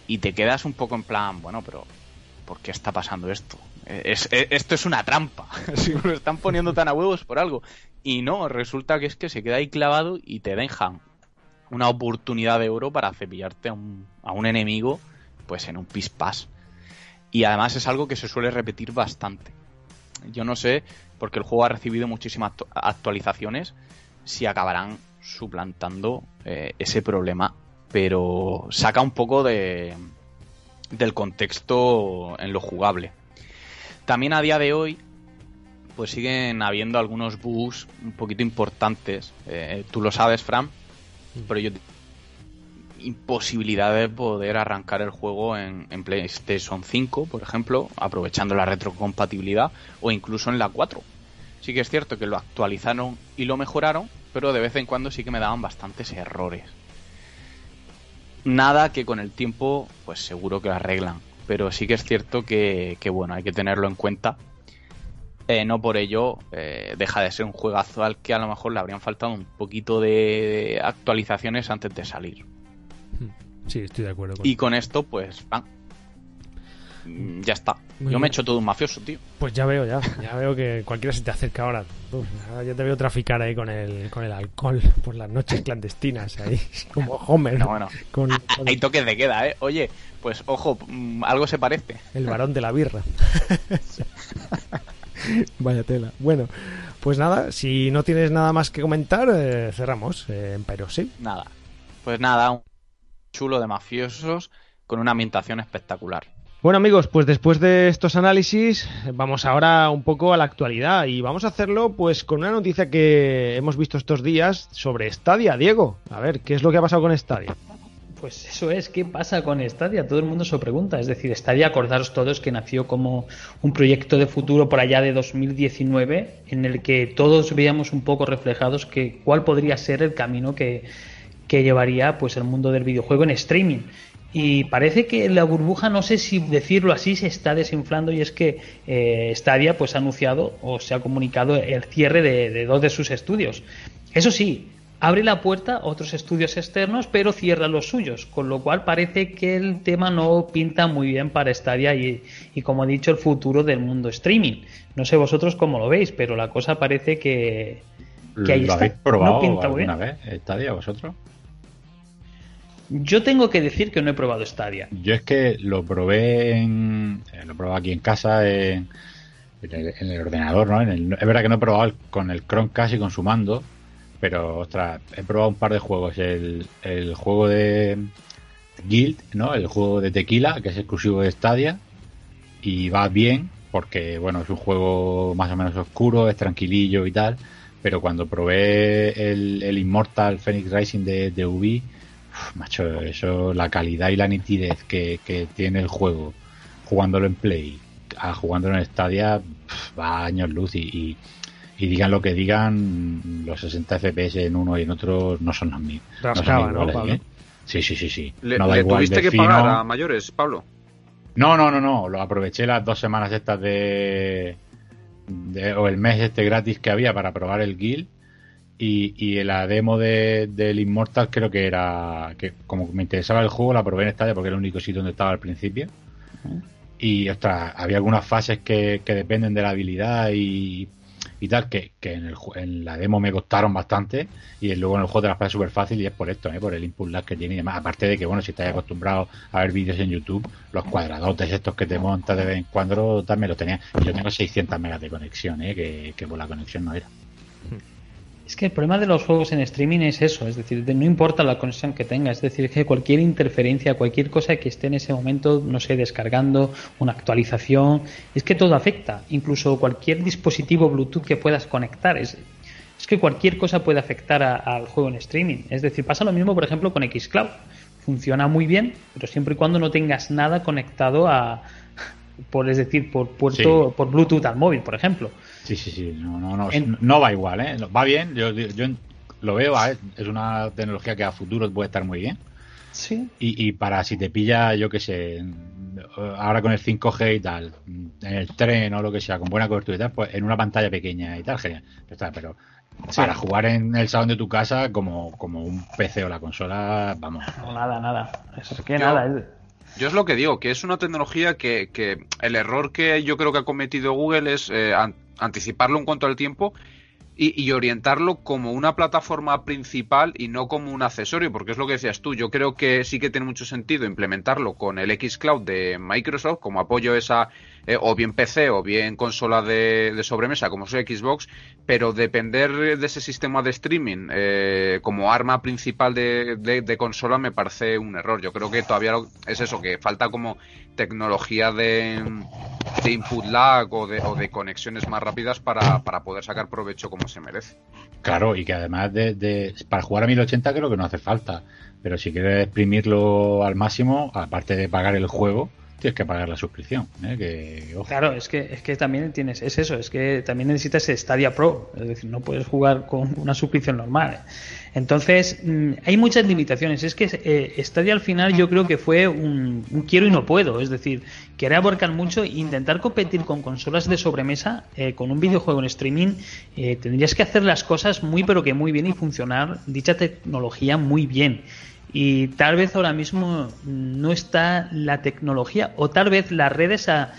S1: Y te quedas un poco en plan, bueno, pero ¿por qué está pasando esto? Es, esto es una trampa. si lo están poniendo tan a huevos por algo. Y no, resulta que es que se queda ahí clavado y te dejan una oportunidad de oro para cepillarte a un, enemigo pues en un pispás. Y además es algo que se suele repetir bastante. Yo no sé, porque el juego ha recibido muchísimas actualizaciones, si acabarán suplantando eh, ese problema, pero saca un poco de, del contexto en lo jugable. También a día de hoy, pues siguen habiendo algunos bugs un poquito importantes. Eh, tú lo sabes, Fran, pero yo imposibilidad de poder arrancar el juego en, PlayStation 5, por ejemplo, aprovechando la retrocompatibilidad, o incluso en la 4. sí que es cierto que lo actualizaron y lo mejoraron, pero de vez en cuando sí que me daban bastantes errores. Nada que con el tiempo, pues seguro que lo arreglan. Pero sí que es cierto que, que bueno, hay que tenerlo en cuenta. Eh, no por ello eh, deja de ser un juegazo al que a lo mejor le habrían faltado un poquito de actualizaciones antes de salir.
S2: Sí, estoy de acuerdo. Con
S1: Y con esto, pues. Mm, ya está.
S2: Muy
S1: Yo me he hecho todo un mafioso, tío.
S2: Pues ya veo, ya. Ya veo que cualquiera se te acerca ahora. Uf, ya te veo traficar ahí con el, con el alcohol por las noches clandestinas ahí. Como Homer.
S1: No, bueno.
S2: Con, con
S1: Hay toques de queda, ¿eh? Oye, pues ojo, mm, algo se parece.
S2: el varón de la birra. Vaya tela. Bueno, pues nada, si no tienes nada más que comentar, eh, cerramos. Eh, pero sí.
S1: Nada. Pues nada, un chulo de mafiosos con una ambientación espectacular.
S2: Bueno amigos, pues después de estos análisis vamos ahora un poco a la actualidad y vamos a hacerlo pues con una noticia que hemos visto estos días sobre Stadia, Diego. A ver, ¿qué es lo que ha pasado con Stadia?
S3: Pues eso es, ¿qué pasa con Stadia? Todo el mundo se lo pregunta. Es decir, Stadia, acordaros todos que nació como un proyecto de futuro por allá de 2019, en el que todos veíamos un poco reflejados que cuál podría ser el camino que, que llevaría pues el mundo del videojuego en streaming. Y parece que la burbuja, no sé si decirlo así, se está desinflando y es que eh, Stadia pues ha anunciado o se ha comunicado el cierre de, de dos de sus estudios. Eso sí, abre la puerta a otros estudios externos, pero cierra los suyos, con lo cual parece que el tema no pinta muy bien para Stadia y, y como he dicho, el futuro del mundo streaming. No sé vosotros cómo lo veis, pero la cosa parece que, que ahí
S4: ¿Lo
S3: está.
S4: habéis probado
S3: No pinta
S4: alguna
S3: bien.
S4: vez, Stadia, vosotros?
S3: Yo tengo que decir que no he probado Stadia.
S4: Yo es que lo probé en, eh, lo probé aquí en casa en, en el, en el ordenador, ¿no? En el- es verdad que no he probado con el Chromecast y con su mando, pero ostras, he probado un par de juegos. El, el juego de Guild, ¿no? El juego de Tequila, que es exclusivo de Stadia, y va bien porque, bueno, es un juego más o menos oscuro, es tranquilillo y tal, pero cuando probé el, el Immortal Phoenix Rising de, de Ubi, macho, eso, la calidad y la nitidez que, que tiene el juego jugándolo en Play a jugándolo en Stadia va a años luz y, y digan lo que digan, los 60 FPS en uno y en otro no son los mismos.
S2: Rascaba,
S4: son
S2: ¿no,
S4: iguales,
S2: Pablo?
S4: ¿eh? Sí, sí, sí, sí.
S5: ¿Le,
S4: no da
S5: le
S4: igual
S5: tuviste que
S4: fino.
S5: pagar a mayores, Pablo?
S4: No, no, no, no. Lo aproveché las dos semanas estas de, de- o el mes este gratis que había para probar el Guild y, y la demo de, del Immortal creo que era que como me interesaba el juego la probé en Stadia porque era el único sitio donde estaba al principio y ostras, había algunas fases que, que dependen de la habilidad y, y tal que, que en, el, en la demo me costaron bastante y luego en el juego te las pasas súper fácil y es por esto, ¿eh? por el input lag que tiene y demás. Aparte de que, bueno, si estás acostumbrado a ver vídeos en YouTube, los cuadradotes estos que te montas de vez en cuando también los tenía. Y yo tengo 600 megas de conexión, ¿eh? que, que por la conexión no era.
S3: Es que el problema de los juegos en streaming es eso, es decir, de- no importa la conexión que tenga, es decir, que cualquier interferencia, cualquier cosa que esté en ese momento, no sé, descargando una actualización, es que todo afecta, incluso cualquier dispositivo Bluetooth que puedas conectar, es, es que cualquier cosa puede afectar a- al juego en streaming. Es decir, pasa lo mismo, por ejemplo, con Xcloud. Funciona muy bien, pero siempre y cuando no tengas nada conectado a, por, es decir, por puerto,
S4: Sí.
S3: por Bluetooth al móvil, por ejemplo.
S4: Sí, sí, sí, no, no, no,
S3: En-
S4: no va igual, ¿eh? Va bien, yo, yo lo veo, ¿eh? es una tecnología que a futuro puede estar muy bien.
S3: Sí.
S4: Y, y para si te pilla, yo qué sé, ahora con el 5G y tal, en el tren o lo que sea, con buena cobertura y tal, pues en una pantalla pequeña y tal, genial. Está, pero para jugar en el salón de tu casa, como, como un PC o la consola, vamos.
S3: No, nada, nada. Es que
S5: Yo-
S3: nada. es-
S5: Yo es lo que digo, que es una tecnología que, que el error que yo creo que ha cometido Google es eh, an- anticiparlo en cuanto al tiempo y, y orientarlo como una plataforma principal y no como un accesorio, porque es lo que decías tú. Yo creo que sí que tiene mucho sentido implementarlo con el Xcloud de Microsoft como apoyo a esa eh, o bien PC o bien consola de, de sobremesa como es Xbox, pero depender de ese sistema de streaming eh, como arma principal de, consola me parece un error. Yo creo que todavía es eso, que falta como tecnología de, input lag o de, o conexiones más rápidas para, para poder sacar provecho como se merece.
S4: Claro, y que además de, de- para jugar a 1080 creo que no hace falta, pero si quieres exprimirlo al máximo, aparte de pagar el juego, tienes que pagar la suscripción. ¿eh?
S3: Claro, es que, es que también tienes, es eso, es que también necesitas Stadia Pro, es decir, no puedes jugar con una suscripción normal. Entonces, mm, hay muchas limitaciones. Es que eh, Stadia al final yo creo que fue un, quiero y no puedo, es decir, querer abarcar mucho e intentar competir con consolas de sobremesa, eh, con un videojuego en streaming, eh, tendrías que hacer las cosas muy pero que muy bien y funcionar dicha tecnología muy bien y tal vez ahora mismo no está la tecnología o tal vez las redes a,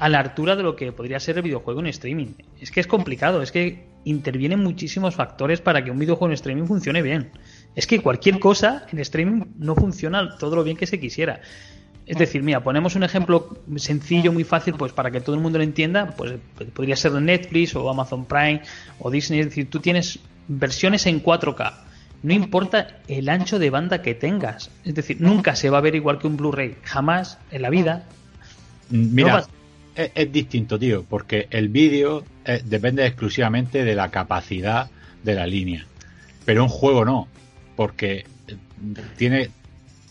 S3: a, la altura de lo que podría ser el videojuego en streaming. Es que es complicado, es que intervienen muchísimos factores para que un videojuego en streaming funcione bien. Es que cualquier cosa en streaming no funciona todo lo bien que se quisiera. Es decir, mira, ponemos un ejemplo sencillo, muy fácil, pues para que todo el mundo lo entienda, pues podría ser Netflix o Amazon Prime o Disney. Es decir, tú tienes versiones en 4K no importa el ancho de banda que tengas. Es decir, nunca se va a ver igual que un Blu-ray. Jamás en la vida.
S4: Mira, es, distinto, tío, porque el vídeo eh, depende exclusivamente de la capacidad de la línea. Pero un juego no, porque eh, tiene.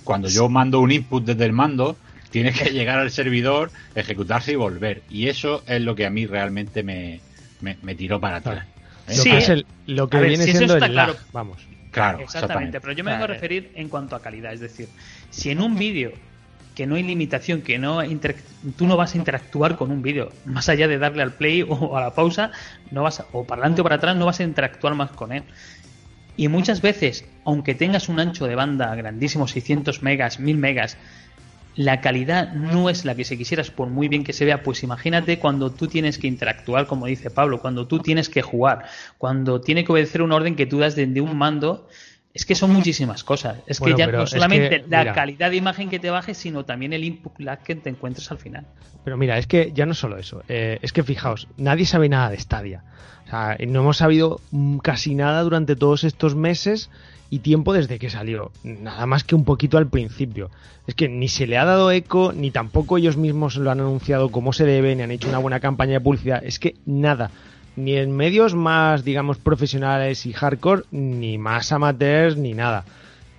S4: Cuando yo mando un input desde el mando, tiene que llegar al servidor, ejecutarse y volver. Y eso es lo que a mí realmente me, me, tiró para atrás.
S2: Sí, es lo que viene siendo el lag, vamos.
S4: Claro,
S3: exactamente. Pero yo me vengo a referir en cuanto a calidad. Es decir, si en un vídeo que no hay limitación, que no tú no vas a interactuar con un vídeo, más allá de darle al play o a la pausa, no vas o para adelante o para atrás, no vas a interactuar más con él. Y muchas veces, aunque tengas un ancho de banda grandísimo, 600 megas, 1000 megas, la calidad no es la que se quisieras por muy bien que se vea, pues imagínate cuando tú tienes que interactuar, como dice Pablo, cuando tú tienes que jugar, cuando tiene que obedecer un orden que tú das desde un mando, es que son muchísimas cosas. Es que ya no solamente la calidad de imagen que te baje, sino también el input lag que te encuentres al final.
S2: Pero mira, es que ya no solo eso, eh, es que fijaos, nadie sabe nada de Stadia. O sea, no hemos sabido mm, casi nada durante todos estos meses y tiempo desde que salió. Nada más que un poquito al principio. Es que ni se le ha dado eco, ni tampoco ellos mismos lo han anunciado como se debe, ni han hecho una buena campaña de publicidad. Es que nada. Ni en medios más, digamos, profesionales y hardcore, ni más amateurs, ni nada.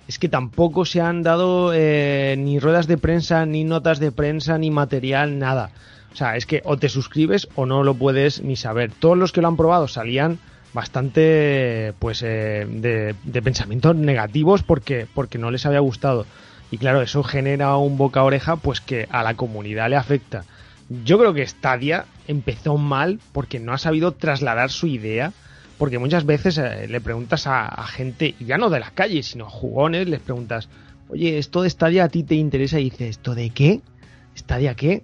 S2: Es que tampoco se han dado eh, ni ruedas de prensa, ni notas de prensa, ni material, nada. O sea, es que o te suscribes o no lo puedes ni saber. Todos los que lo han probado salían bastante pues eh, de, pensamientos negativos porque, porque no les había gustado. Y claro, eso genera un boca a oreja pues que a la comunidad le afecta. Yo creo que Stadia empezó mal porque no ha sabido trasladar su idea. Porque muchas veces eh, le preguntas a, gente, ya no de la calle, sino a jugones, les preguntas, oye, ¿esto de Stadia a ti te interesa? Y dices, ¿esto de qué? ¿Stadia qué?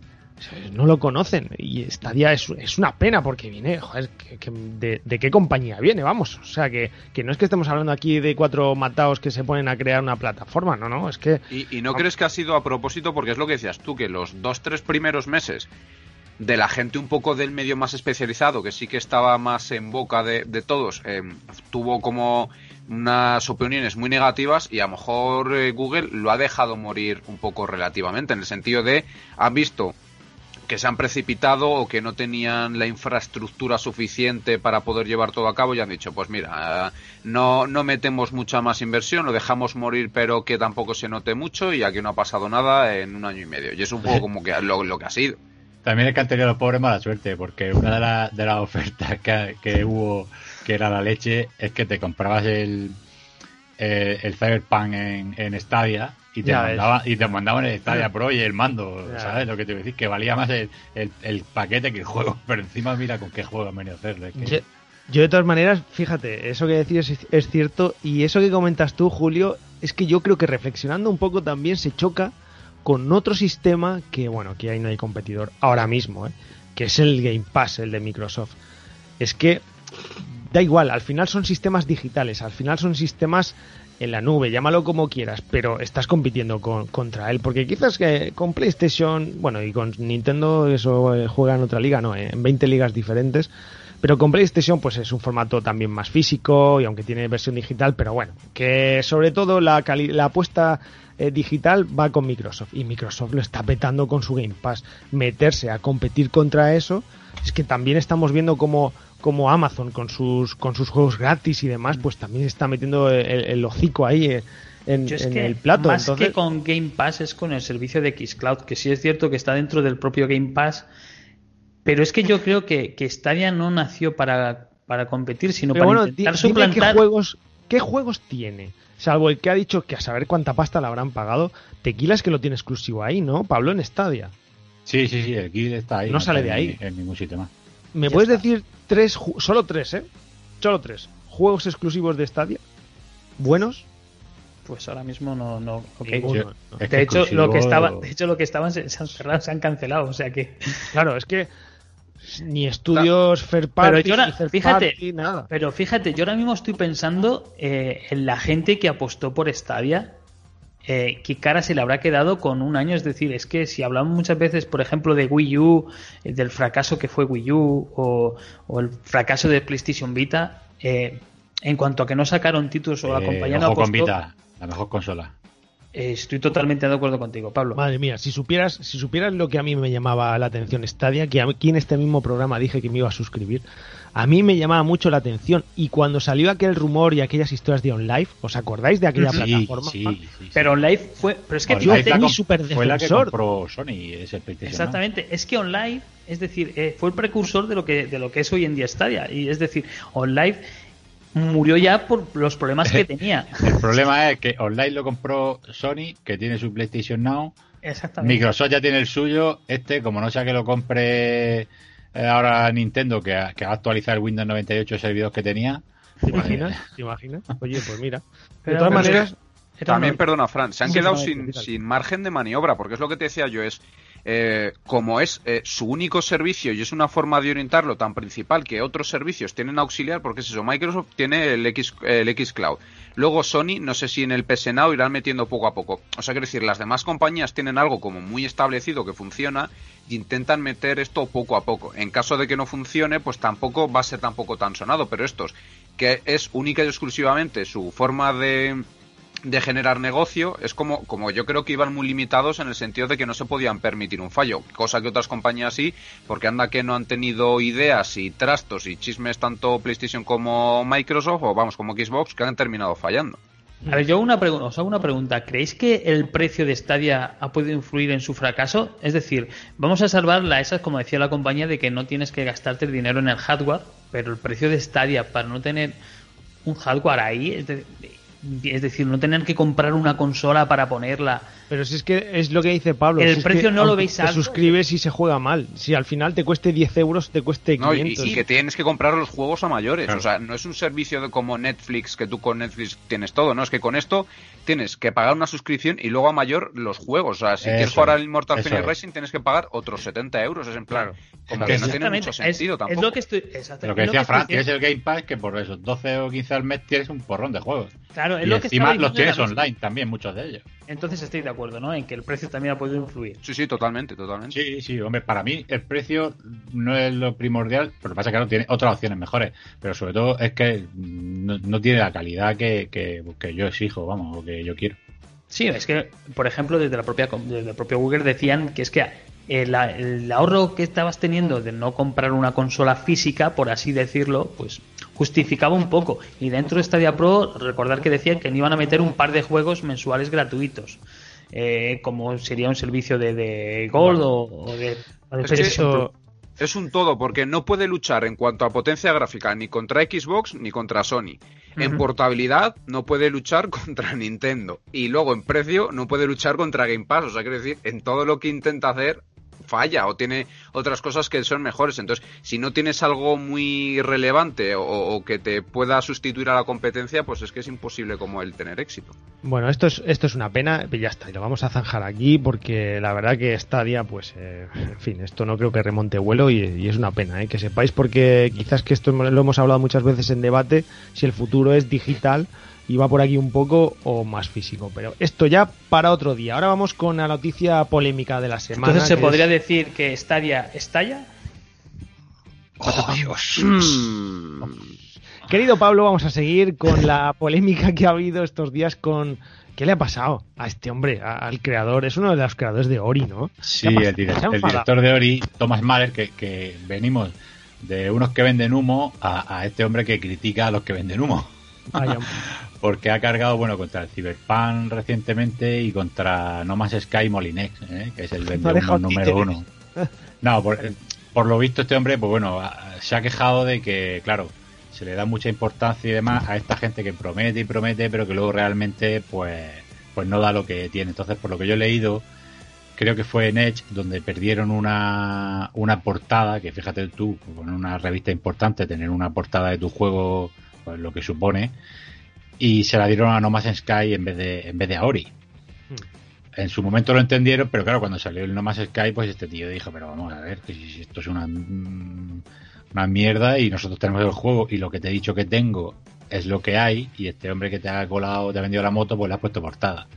S2: No lo conocen y Stadia es, es una pena porque viene, joder, de, qué compañía viene? Vamos, o sea, que, no es que estemos hablando aquí de cuatro mataos que se ponen a crear una plataforma, no, no, es que...
S5: ¿Y, no crees que ha sido a propósito? Porque es lo que decías tú, que los dos, tres primeros meses de la gente un poco del medio más especializado, que sí que estaba más en boca de, todos, eh, tuvo como unas opiniones muy negativas y a lo mejor eh, Google lo ha dejado morir un poco relativamente, en el sentido de, han visto que se han precipitado o que no tenían la infraestructura suficiente para poder llevar todo a cabo y han dicho, pues mira, no, no metemos mucha más inversión, lo dejamos morir pero que tampoco se note mucho y aquí no ha pasado nada en un año y medio. Y es un poco como que lo, que ha sido.
S4: También es que han tenido los pobres mala suerte, porque una de, de las ofertas que, que hubo, que era la leche, es que te comprabas el, eh, el Cyberpunk en, en Stadia y te, mandaba, y te mandaban el Stadia Pro y el mando, ¿sabes? Lo que te voy a decir, que valía más el, el, paquete que el juego, pero encima mira con qué juego han venido a hacerle.
S2: Yo, de todas maneras, fíjate, eso que decías es, es, cierto y eso que comentas tú, Julio, es que yo creo que reflexionando un poco también se choca con otro sistema que, bueno, que ahí no hay competidor ahora mismo, ¿eh? que es el Game Pass, el de Microsoft. Es que da igual, al final son sistemas digitales, al final son sistemas en la nube, llámalo como quieras, pero estás compitiendo con, contra él, porque quizás que con PlayStation, bueno, y con Nintendo eso eh, juega en otra liga, no, eh, en 20 ligas diferentes, pero con PlayStation pues es un formato también más físico y aunque tiene versión digital, pero bueno, que sobre todo la, la apuesta eh, digital va con Microsoft y Microsoft lo está petando con su Game Pass. Meterse a competir contra eso es que también estamos viendo como como Amazon con sus con sus juegos gratis y demás, pues también está metiendo el, hocico ahí en,
S3: Yo es
S2: en
S3: que
S2: el plato.
S3: más
S2: Entonces,
S3: que con Game Pass es con el servicio de Xcloud, que sí es cierto que está dentro del propio Game Pass, pero es que yo creo que, que Stadia no nació para, para competir, sino
S2: pero
S3: para
S2: bueno,
S3: intentar
S2: dime qué
S3: suplantar.
S2: juegos, qué juegos tiene. Salvo el que ha dicho que a saber cuánta pasta le habrán pagado. Tequila es que lo tiene exclusivo ahí, ¿no? Pablo en Stadia.
S4: Sí, sí, sí, el Guild está ahí.
S2: No sale de
S4: en-
S2: ahí.
S4: En ningún sitio más.
S2: ¿Me
S3: Ya
S2: puedes
S3: está.
S2: decir tres, solo tres, eh? Solo tres. ¿Juegos exclusivos de Stadia? ¿Buenos?
S3: Pues ahora mismo no, no.
S2: ¿no?
S4: que
S3: De hecho, lo que estaba, de hecho, lo que estaban se, se han cerrado, se han cancelado, o sea que.
S2: Claro, es que ni estudios fair party,
S3: Pero yo ahora-
S2: ni third
S3: fíjate,
S2: party, nada.
S3: Pero fíjate, yo ahora mismo estoy pensando eh, en la gente que apostó por Stadia. Eh, ¿Qué cara se le habrá quedado con un año? Es decir, es que si hablamos muchas veces, por ejemplo, de Wii U, eh, del fracaso que fue Wii U o, o el fracaso de PlayStation Vita, eh, en cuanto a que no sacaron títulos o
S4: Eh, con
S3: apostó,
S4: Vita, la mejor consola.
S3: Estoy totalmente de acuerdo contigo, Pablo.
S2: Madre mía, si supieras, si supieras lo que a mí me llamaba la atención Stadia, que aquí en este mismo programa dije que me iba a suscribir, a mí me llamaba mucho la atención. Y cuando salió aquel rumor y aquellas historias de OnLive, ¿os acordáis de aquella
S4: Sí,
S2: plataforma?
S4: sí, sí, sí.
S3: Pero OnLive fue. Pero es que
S4: la
S2: fui
S4: comp-
S2: súper
S4: Fue la que.
S3: Exactamente, es que OnLive, es decir, eh, fue el precursor de lo que de lo que es hoy en día Stadia y es decir, OnLive murió ya por los problemas que tenía.
S4: El problema es que online lo compró Sony, que tiene su PlayStation Now.
S3: Exactamente.
S4: Microsoft ya tiene el suyo. Este, como no sea que lo compre eh, ahora Nintendo, que, ha- que va a actualizar el Windows 98 servidores que tenía.
S2: ¿Te imaginas? ¿Te imaginas? Oye, pues mira. De
S3: Pero-
S2: todas
S3: pero-
S2: maneras,
S3: Era
S5: También, perdona, Fran, se han quedado sin, sin margen de maniobra, porque es lo que te decía yo, es eh, como es eh, su único servicio y es una forma de orientarlo tan principal que otros servicios tienen auxiliar, porque es eso, Microsoft tiene el X, el X Cloud. Luego Sony, no sé si en el PS irán metiendo poco a poco. O sea, quiero decir, las demás compañías tienen algo como muy establecido que funciona y intentan meter esto poco a poco. En caso de que no funcione, pues tampoco va a ser tampoco tan sonado, pero estos, que es única y exclusivamente su forma de de generar negocio es como, como yo creo que iban muy limitados en el sentido de que no se podían permitir un fallo, cosa que otras compañías sí, porque anda que no han tenido ideas y trastos y chismes tanto PlayStation como Microsoft o vamos como Xbox que han terminado fallando.
S3: A ver, yo una os hago una pregunta. ¿Creéis que el precio de Stadia ha podido influir en su fracaso? Es decir, vamos a salvarla esas, como decía la compañía, de que no tienes que gastarte el dinero en el hardware, pero el precio de Stadia para no tener un hardware ahí, es decir, no tener que comprar una consola para ponerla.
S2: pero si es que es lo que dice Pablo.
S3: El
S2: si es
S3: precio
S2: que
S3: no lo veis
S2: Te
S3: alto.
S2: suscribes y se juega mal. Si al final te cueste 10 euros, te cueste
S5: No, y,
S2: 500.
S5: y que tienes que comprar los juegos a mayores.
S4: Claro.
S5: O sea, no es un servicio de como Netflix que tú con Netflix tienes todo, ¿no? Es que con esto tienes que pagar una suscripción y luego a mayor los juegos. O sea, si
S4: Eso
S5: quieres jugar
S4: es,
S5: al Immortal
S4: eso
S5: Phoenix
S4: es.
S5: Racing tienes que pagar otros 70 euros. Es en plan, como
S4: Es
S5: que no tiene mucho
S3: es-
S5: sentido
S3: es,
S5: tampoco.
S3: lo que estoy. exactamente,
S4: Lo que
S3: es
S4: decía Fran, tienes el Game Pass que por esos 12 o 15 al mes tienes un porrón de juegos.
S3: Claro, es
S4: Y
S3: lo que
S4: encima los tienes online también, muchos de ellos.
S3: Entonces estoy de acuerdo, ¿no? En que el precio también ha podido influir.
S5: Sí, sí, totalmente, totalmente.
S4: Sí, sí, hombre, para mí el precio no es lo primordial, pero lo que pasa es que no tiene otras opciones mejores, pero sobre todo es que no, no tiene la calidad que, que, que yo exijo, vamos, o que yo quiero.
S3: Sí, es que, por ejemplo, desde la propia desde el propio Google decían que es que el, el ahorro que estabas teniendo de no comprar una consola física, por así decirlo, pues justificaba un poco. Y dentro de Stadia Pro, recordar que decían que no iban a meter un par de juegos mensuales gratuitos, eh, como sería un servicio de, de Gold o, o de, o de
S5: Es.
S2: Eso-
S5: Es un todo, porque no puede luchar en cuanto a potencia gráfica ni contra Xbox ni contra Sony. En portabilidad no puede luchar contra Nintendo. Y luego en precio no puede luchar contra Game Pass. O sea, quiero decir, en todo lo que intenta hacer falla o tiene otras cosas que son mejores. Entonces, si no tienes algo muy relevante o, o que te pueda sustituir a la competencia, pues es que es imposible como el tener éxito.
S2: Bueno, esto es, esto es una pena, y ya está, y lo vamos a zanjar aquí porque la verdad que Stadia, pues, eh, en fin, esto no creo que remonte vuelo y, y es una pena, ¿eh? que sepáis porque quizás que esto lo hemos hablado muchas veces en debate, si el futuro es digital y va por aquí un poco o más físico, pero esto ya para otro día. Ahora vamos con la noticia polémica de la semana.
S3: Entonces se podría
S2: es-
S3: decir que Stadia estalla.
S4: ¡Oh, Dios!
S2: Querido Pablo, vamos a seguir con la polémica que ha habido estos días con... ¿Qué le ha pasado a este hombre, a- al creador? Es uno de los creadores de Ori, ¿no?
S4: Sí,
S2: ¿Qué ha
S4: el,
S2: ha
S4: el director de Ori, Thomas Mahler, que, que venimos de unos que venden humo a, a este hombre que critica a los que venden humo.
S2: Vaya,
S4: porque ha cargado bueno contra el Cyberpunk recientemente y contra No Man's Sky Molinex, ¿eh? que es el vendedor número uno. No, por, por, lo visto este hombre, pues bueno, se ha quejado de que, claro, se le da mucha importancia y demás a esta gente que promete y promete, pero que luego realmente, pues, pues no da lo que tiene. Entonces, por lo que yo he leído, creo que fue en Edge donde perdieron una, una portada, que fíjate tú, con una revista importante, tener una portada de tu juego, pues lo que supone, y se la dieron a No Man's Sky en vez de, en vez de a Ori. Hmm. En su momento lo entendieron, pero claro, cuando salió el No Man's Sky, pues este tío dijo, pero vamos a ver, que si esto es una, una mierda y nosotros tenemos el juego y lo que te he dicho que tengo es lo que hay y este hombre que te ha colado, te ha vendido la moto, pues le ha puesto portada.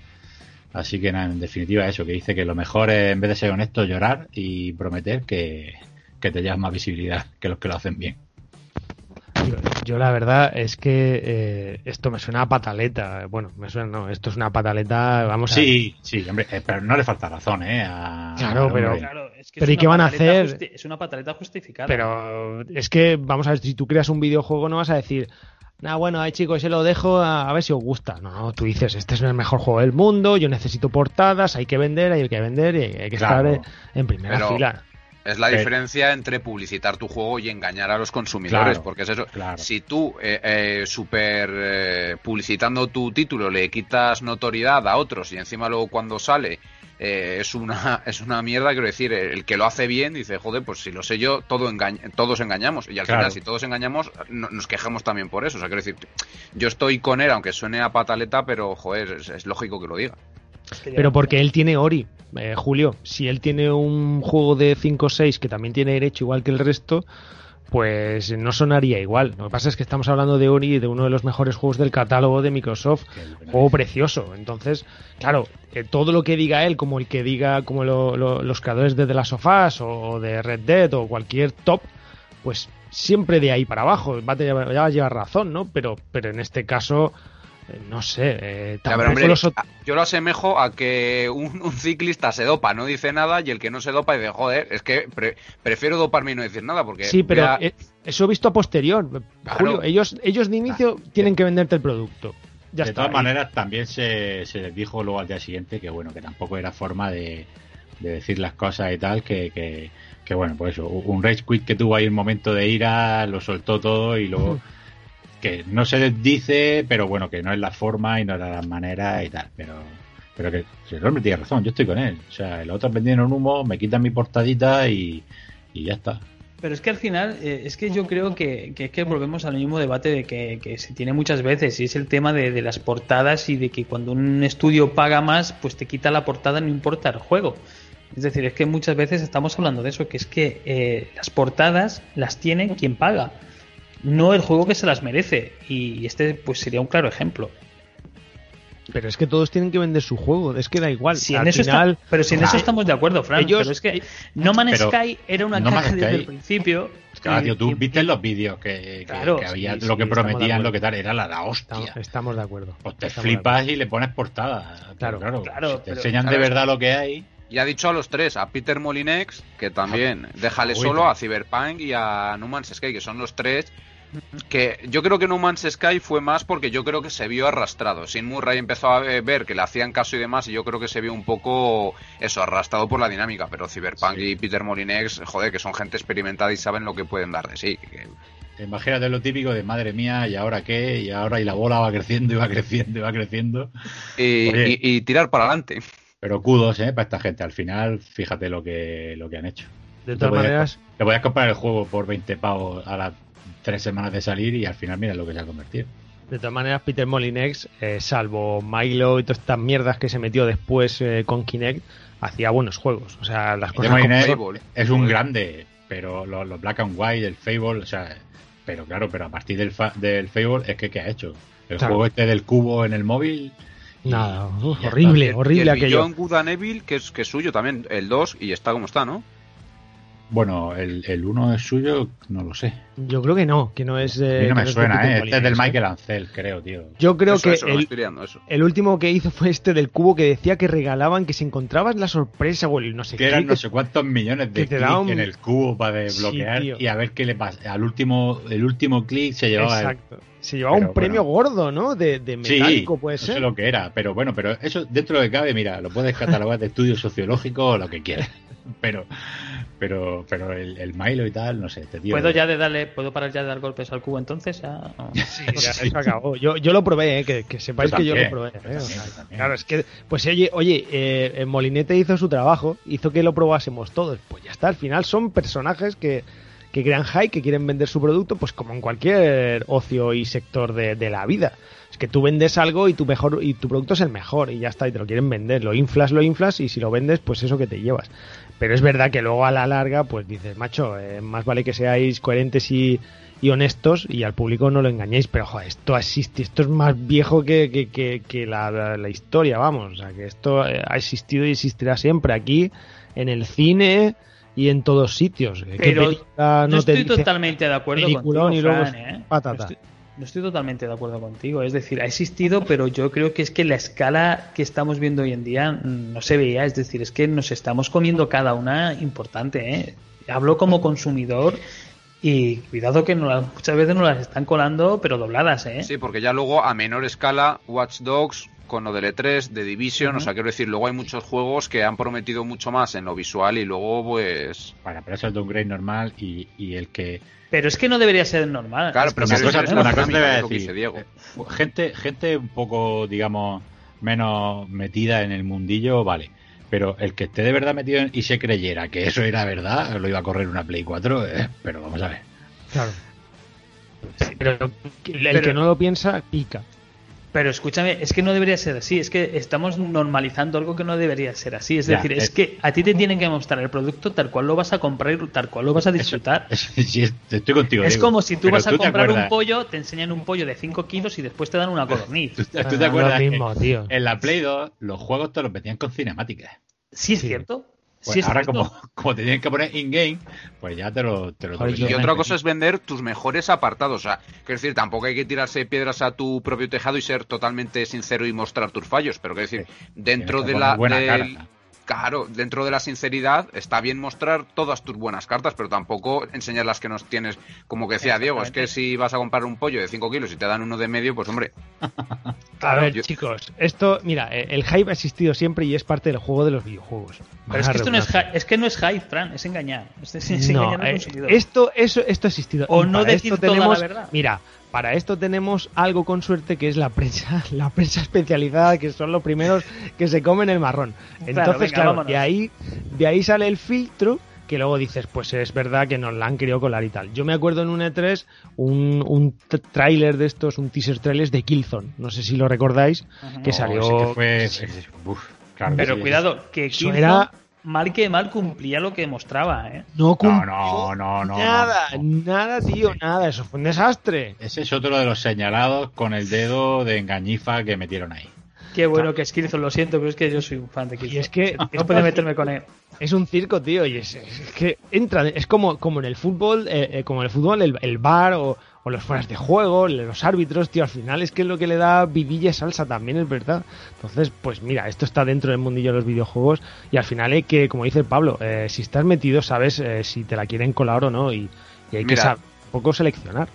S4: Así que en definitiva eso, que dice que lo mejor es en vez de ser honesto llorar y prometer que, te llevas más visibilidad que los que lo hacen bien.
S2: Yo, la verdad es que eh, esto me suena a pataleta. Bueno, me suena, no, esto es una pataleta, vamos
S4: sí, a... Sí, hombre, eh, pero no le falta razón, ¿eh?
S2: claro, pero... pero ¿y qué van a hacer?
S3: Es una pataleta justificada.
S2: Pero es que, vamos a ver, si tú creas un videojuego no vas a decir, Nah, bueno, ahí chicos, se lo dejo a, ver si os gusta. No, no, tú dices, este es el mejor juego del mundo, yo necesito portadas, hay que vender, hay que vender y hay que estar en primera fila.
S5: Es la diferencia entre publicitar tu juego y engañar a los consumidores, porque es eso. Si tú, eh, eh, super eh, publicitando tu título, le quitas notoriedad a otros y encima luego cuando sale eh, es una es una mierda, quiero decir, el que lo hace bien dice, joder, pues si lo sé yo, todo todos engañamos. Y al final, si todos engañamos, nos quejamos también por eso. O sea, quiero decir, yo estoy con él, aunque suene a pataleta, pero joder, es, lógico que lo diga.
S2: Pero porque él tiene Ori, eh, Julio. Si él tiene un juego de 5 o 6 que también tiene derecho igual que el resto, pues no sonaría igual. Lo que pasa es que estamos hablando de Ori, de uno de los mejores juegos del catálogo de Microsoft, juego precioso. Entonces, claro, todo lo que diga él, como el que diga como los creadores de The Last of Us o de Red Dead o cualquier top, pues siempre de ahí para abajo, va a, va a llevar razón, ¿no? Pero, pero en este caso no sé. Eh,
S5: yo lo asemejo a que un, ciclista se dopa, no dice nada, y el que no se dopa dice, joder, es que prefiero doparme y no decir nada. porque
S2: Sí, pero eh, eso he visto a posterior. Julio, ellos, ellos de inicio tienen que venderte el producto.
S4: de todas maneras, también se, les dijo luego al día siguiente que, bueno, que tampoco era forma de, decir las cosas y tal, que, que, bueno, pues eso, un rage quit que tuvo ahí un momento de ira, lo soltó todo y luego que no se dice, pero bueno, que no es la forma y no era la manera y tal, pero pero que el hombre tiene razón, yo estoy con él. O sea, el otro vendiendo un humo, me quitan mi portadita y, ya está.
S3: Pero es que al final, eh, es que yo creo que, que, que, volvemos al mismo debate de que, se tiene muchas veces, y es el tema de, las portadas y de que cuando un estudio paga más, pues te quita la portada, no importa el juego. Es decir, es que muchas veces estamos hablando de eso, que es que eh, las portadas las tiene quien paga no el juego que se las merece. Y este pues sería un claro ejemplo.
S2: Pero es que todos tienen que vender su juego, es que da igual.
S3: Si en eso pero si en eso estamos de acuerdo, Frank. pero es que No Man's Sky era una caja desde el principio.
S4: Claro, tú viste los vídeos que, había lo que prometían, lo que tal, era la, la hostia.
S2: Estamos, de acuerdo.
S4: Pues te flipas y le pones portada. Claro, claro. te enseñan de verdad lo que hay.
S5: Y ha dicho a los tres, a Peter Molinex, que también, déjale solo a Cyberpunk y a No Man's Sky, que son los tres que yo creo que No Man's Sky fue más porque yo creo que se vio arrastrado. Sin Murray empezó a ver que le hacían caso y demás, y yo creo que se vio un poco eso, arrastrado por la dinámica. Pero Cyberpunk y Peter Molinex, joder, que son gente experimentada y saben lo que pueden dar de sí.
S4: Imagínate lo típico de madre mía, ¿y ahora qué? Y ahora y la bola va creciendo y va creciendo y va creciendo.
S5: Y, tirar para adelante.
S4: Pero kudos, ¿eh? Para esta gente. Al final, fíjate lo que, lo que han hecho.
S2: De todas maneras.
S4: Te voy a comprar el juego por 20 pavos a la tres semanas de salir y al final mira lo que se ha convertido.
S2: De todas maneras, Peter Molinex, eh, salvo Milo y todas estas mierdas que se metió después eh, con Kinect, hacía buenos juegos. O sea, las cosas
S4: es un grande, pero los Black and White, el Fable, o sea, pero claro, pero a partir del, del Fable es que ¿qué ha hecho? El juego este del cubo en el móvil.
S2: Nada, horrible, horrible
S5: y el aquello. Good and Evil, que es, que es suyo también, el 2, y está como está, ¿no?
S4: Bueno, el, el uno es suyo, no lo sé.
S2: Yo creo que no, que no es.
S4: A mí no me
S2: es
S4: suena,
S2: Peter
S4: ¿eh? Este es del
S2: ¿eh?
S4: Michael Ancel, creo, tío.
S2: Yo creo
S5: Eso,
S2: que
S5: eso, no
S2: el,
S5: eso.
S2: el último que hizo fue este del cubo que decía que regalaban, que si encontrabas la sorpresa o el no sé
S4: Que
S2: qué.
S4: eran no sé cuántos millones de clics
S2: un-
S4: en el cubo para desbloquear
S2: Sí,
S4: y a ver qué le pasa. Al último, el último clic se llevaba el-
S2: Exacto. Se llevaba
S4: Pero
S2: un premio
S4: bueno.
S2: gordo, ¿no? De, de
S4: Sí,
S2: metálico, puede
S4: no
S2: ser.
S4: sé lo que era, pero bueno, pero eso dentro de cabe, mira, lo puedes catalogar de estudio sociológico o lo que quieras. Pero, pero, pero el, el Milo y tal, no sé, este tío.
S3: ¿Puedo ya de darle, puedo parar ya de dar golpes al cubo entonces? Ya-
S2: Sí, ya, eso acabó. Yo, yo lo probé, eh, que, que sepáis
S4: Yo
S2: que yo lo probé.
S4: yo
S2: eh,
S4: también,
S2: o sea,
S4: yo también.
S2: Claro, es que, pues oye, oye eh, Molinete hizo su trabajo, hizo que lo probásemos todos. Pues ya está, al final son personajes que, que crean hype, que quieren vender su producto, pues como en cualquier ocio y sector de, de la vida. Es que tú vendes algo y tu mejor y tu producto es el mejor y ya está, y te lo quieren vender. Lo inflas, lo inflas y si lo vendes, pues eso que te llevas. Pero es verdad que luego a la larga, pues dices, macho, eh, más vale que seáis coherentes y, y honestos y al público no lo engañéis. Pero, joder, esto existe, esto es más viejo que, que, que, que la, la- la historia, vamos. O sea, que esto eh, ha existido y existirá siempre aquí, en el cine y en todos sitios. ¿Qué
S3: Pero no
S2: te
S3: estoy totalmente de acuerdo contigo, Fran, ¿eh?
S2: patata?
S3: Estoy, no estoy totalmente de acuerdo contigo. Es decir, ha existido, pero yo creo que es que la escala que estamos viendo hoy en día mm, no se veía. Es decir, es que nos estamos comiendo cada una importante. ¿eh? Hablo como consumidor y cuidado que no muchas veces nos las están colando, pero dobladas. ¿eh?
S5: Sí, porque ya luego a menor escala, Watch Dogs con lo del E3, de Division, o sea, quiero decir, luego hay muchos juegos que han prometido mucho más en lo visual y luego, pues...
S4: Para, pero eso es de un grade normal y, y el que.
S3: Pero es que no debería ser normal.
S5: Claro,
S3: Es
S5: pero
S3: que
S4: una cosa, una cosa
S5: que
S4: decir.
S5: Diego.
S4: eh, Gente, gente un poco, digamos, menos metida en el mundillo, vale. Pero el que esté de verdad metido en- y se creyera que eso era verdad, lo iba a correr una Play 4, eh, pero vamos a ver.
S2: Claro. pero el
S3: Pero-
S2: que no lo piensa, pica.
S3: Pero escúchame, es que no debería ser así, es que estamos normalizando algo que no debería ser así. Es
S4: Ya,
S3: decir, es
S4: es-
S3: que a ti te tienen que mostrar el producto tal cual lo vas a comprar y tal cual lo vas a disfrutar.
S4: Sí, estoy contigo.
S3: es como si tú
S4: Pero
S3: vas a comprar un pollo, te enseñan un pollo de 5 kilos y después te dan una codorniz.
S4: ¿Tú, tú te
S2: lo
S4: acuerdas
S2: mismo,
S4: que
S2: tío.
S4: en la Play 2 los juegos te los metían con cinemáticas?
S3: Sí, es
S2: Sí.
S3: cierto.
S4: Pues
S3: sí,
S4: ahora como, como te tienen que poner in-game, pues ya te lo, te lo
S5: Y otra cosa es vender tus mejores apartados. O sea, quiero decir, tampoco hay que tirarse piedras a tu propio tejado y ser totalmente sincero y mostrar tus fallos. Pero quiero decir, dentro de la.
S4: buena.
S5: Claro, dentro de la sinceridad está bien mostrar todas tus buenas cartas, pero tampoco enseñar las que nos tienes. Como que decía Diego, es que si vas a comprar un pollo de 5 kilos y te dan uno de medio, pues hombre,
S2: A ver,
S5: yo-
S2: chicos, esto, mira, eh, el hype ha existido siempre y es parte del juego de los videojuegos.
S3: Pero es que esto no es, es que no es hype, Fran, es engañar. Es, es- es
S2: No,
S3: engañar al
S2: eh, esto, eso, esto ha existido.
S3: O
S2: Y
S3: no decir
S2: esto
S3: toda la
S2: tenemos,
S3: verdad.
S2: Mira, para esto tenemos algo con suerte que es la prensa, la prensa especializada, que son los primeros que se comen el marrón.
S3: Claro,
S2: Entonces,
S3: venga,
S2: claro, de ahí, de ahí sale el filtro que luego dices, pues es verdad que nos la han querido colar y tal. Yo me acuerdo en un E3 un, un tráiler de estos, un teaser trailer de Killzone, no sé si lo recordáis, que
S4: Oh,
S2: salió...
S4: ese que fue, uf, claro que
S3: Pero
S4: sí,
S3: cuidado, que
S2: Eso
S3: Killzone,
S2: era-
S3: mal que mal cumplía lo que mostraba, ¿eh?
S2: No
S4: No,
S2: cumplió
S4: no, no, no.
S2: nada,
S4: no,
S2: nada, tío, nada, eso fue un desastre.
S4: Ese es otro de los señalados con el dedo de engañifa que metieron ahí.
S3: Qué bueno que es Killzone, lo siento, pero es que yo soy un fan de Killzone.
S2: Y es que
S3: no puedo meterme con él.
S2: es un circo, tío, y es, es que entra, es como, como en el fútbol, eh, eh, como en el fútbol, el, el bar o, o los fueras de juego, los árbitros, tío, al final es que es lo que le da vidilla y salsa también, es verdad. Entonces, pues mira, esto está dentro del mundillo de los videojuegos y al final hay que, como dice Pablo, eh, si estás metido, sabes eh, si te la quieren colar o no y, y hay que saber un poco seleccionar.